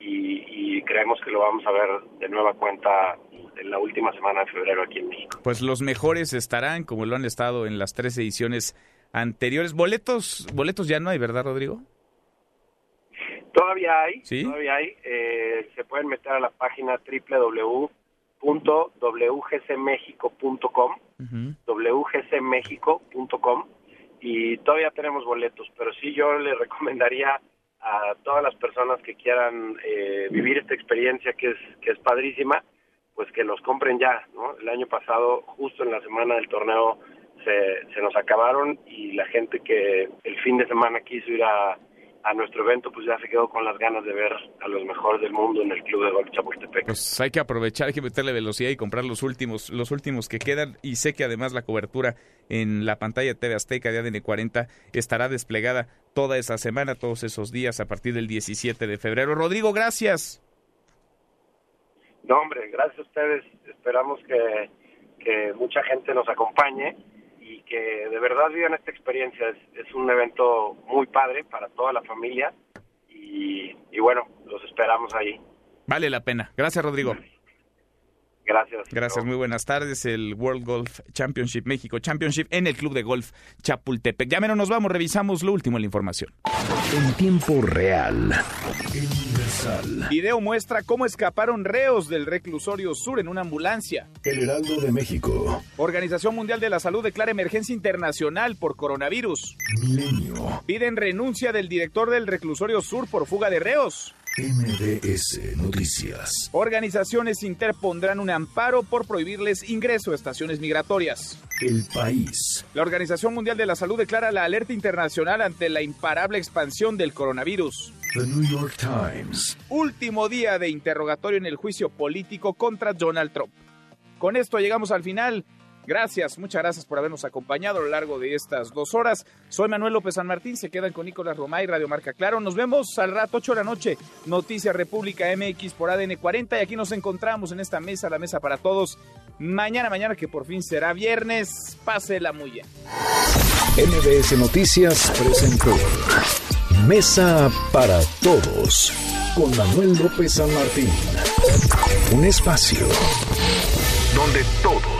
y, creemos que lo vamos a ver de nueva cuenta en la última semana de febrero aquí en México. Pues los mejores estarán, como lo han estado en las tres ediciones anteriores. Boletos, boletos ya no hay, ¿verdad, Rodrigo? Todavía hay, todavía hay. Eh, se pueden meter a la página www.wgcmexico.com, wgcmexico.com y todavía tenemos boletos, pero sí yo le recomendaría a todas las personas que quieran eh, vivir esta experiencia que es que es padrísima, pues que los compren ya, ¿no? El año pasado, justo en la semana del torneo, se, se nos acabaron y la gente que el fin de semana quiso ir a, a nuestro evento, pues ya se quedó con las ganas de ver a los mejores del mundo en el Club de Golf Chapultepec. Pues hay que aprovechar, hay que meterle velocidad y comprar los últimos, los últimos que quedan. Y sé que además la cobertura en la pantalla TV Azteca de ADN 40 estará desplegada toda esa semana, todos esos días, a partir del 17 de febrero. Rodrigo, gracias. No, hombre, gracias a ustedes. Esperamos que, que mucha gente nos acompañe que de verdad vivan esta experiencia. Es, un evento muy padre para toda la familia y, bueno, los esperamos ahí. Vale la pena. Gracias, Rodrigo. Gracias. Gracias, muy buenas tardes. El World Golf Championship México Championship en el Club de Golf Chapultepec. Ya menos nos vamos, revisamos lo último en la información. En tiempo real. Video muestra cómo escaparon reos del reclusorio sur en una ambulancia. El Heraldo de México. Organización Mundial de la Salud declara emergencia internacional por coronavirus. Milenio. Piden renuncia del director del reclusorio sur por fuga de reos. MDS Noticias. Organizaciones interpondrán un amparo por prohibirles ingreso a estaciones migratorias. El país. La Organización Mundial de la Salud declara la alerta internacional ante la imparable expansión del coronavirus. The New York Times. Último día de interrogatorio en el juicio político contra Donald Trump. Con esto llegamos al final. Gracias, muchas gracias por habernos acompañado a lo largo de estas dos horas. Soy Manuel López San Martín, se quedan con Nicolás Romay, Radio Marca Claro. Nos vemos al rato, 8 de la noche, Noticias República MX por ADN 40 y aquí nos encontramos en esta mesa, la mesa para todos. Mañana, mañana que por fin será viernes, pásela muy bien. MBS Noticias presentó Mesa para Todos con Manuel López San Martín. Un espacio donde todos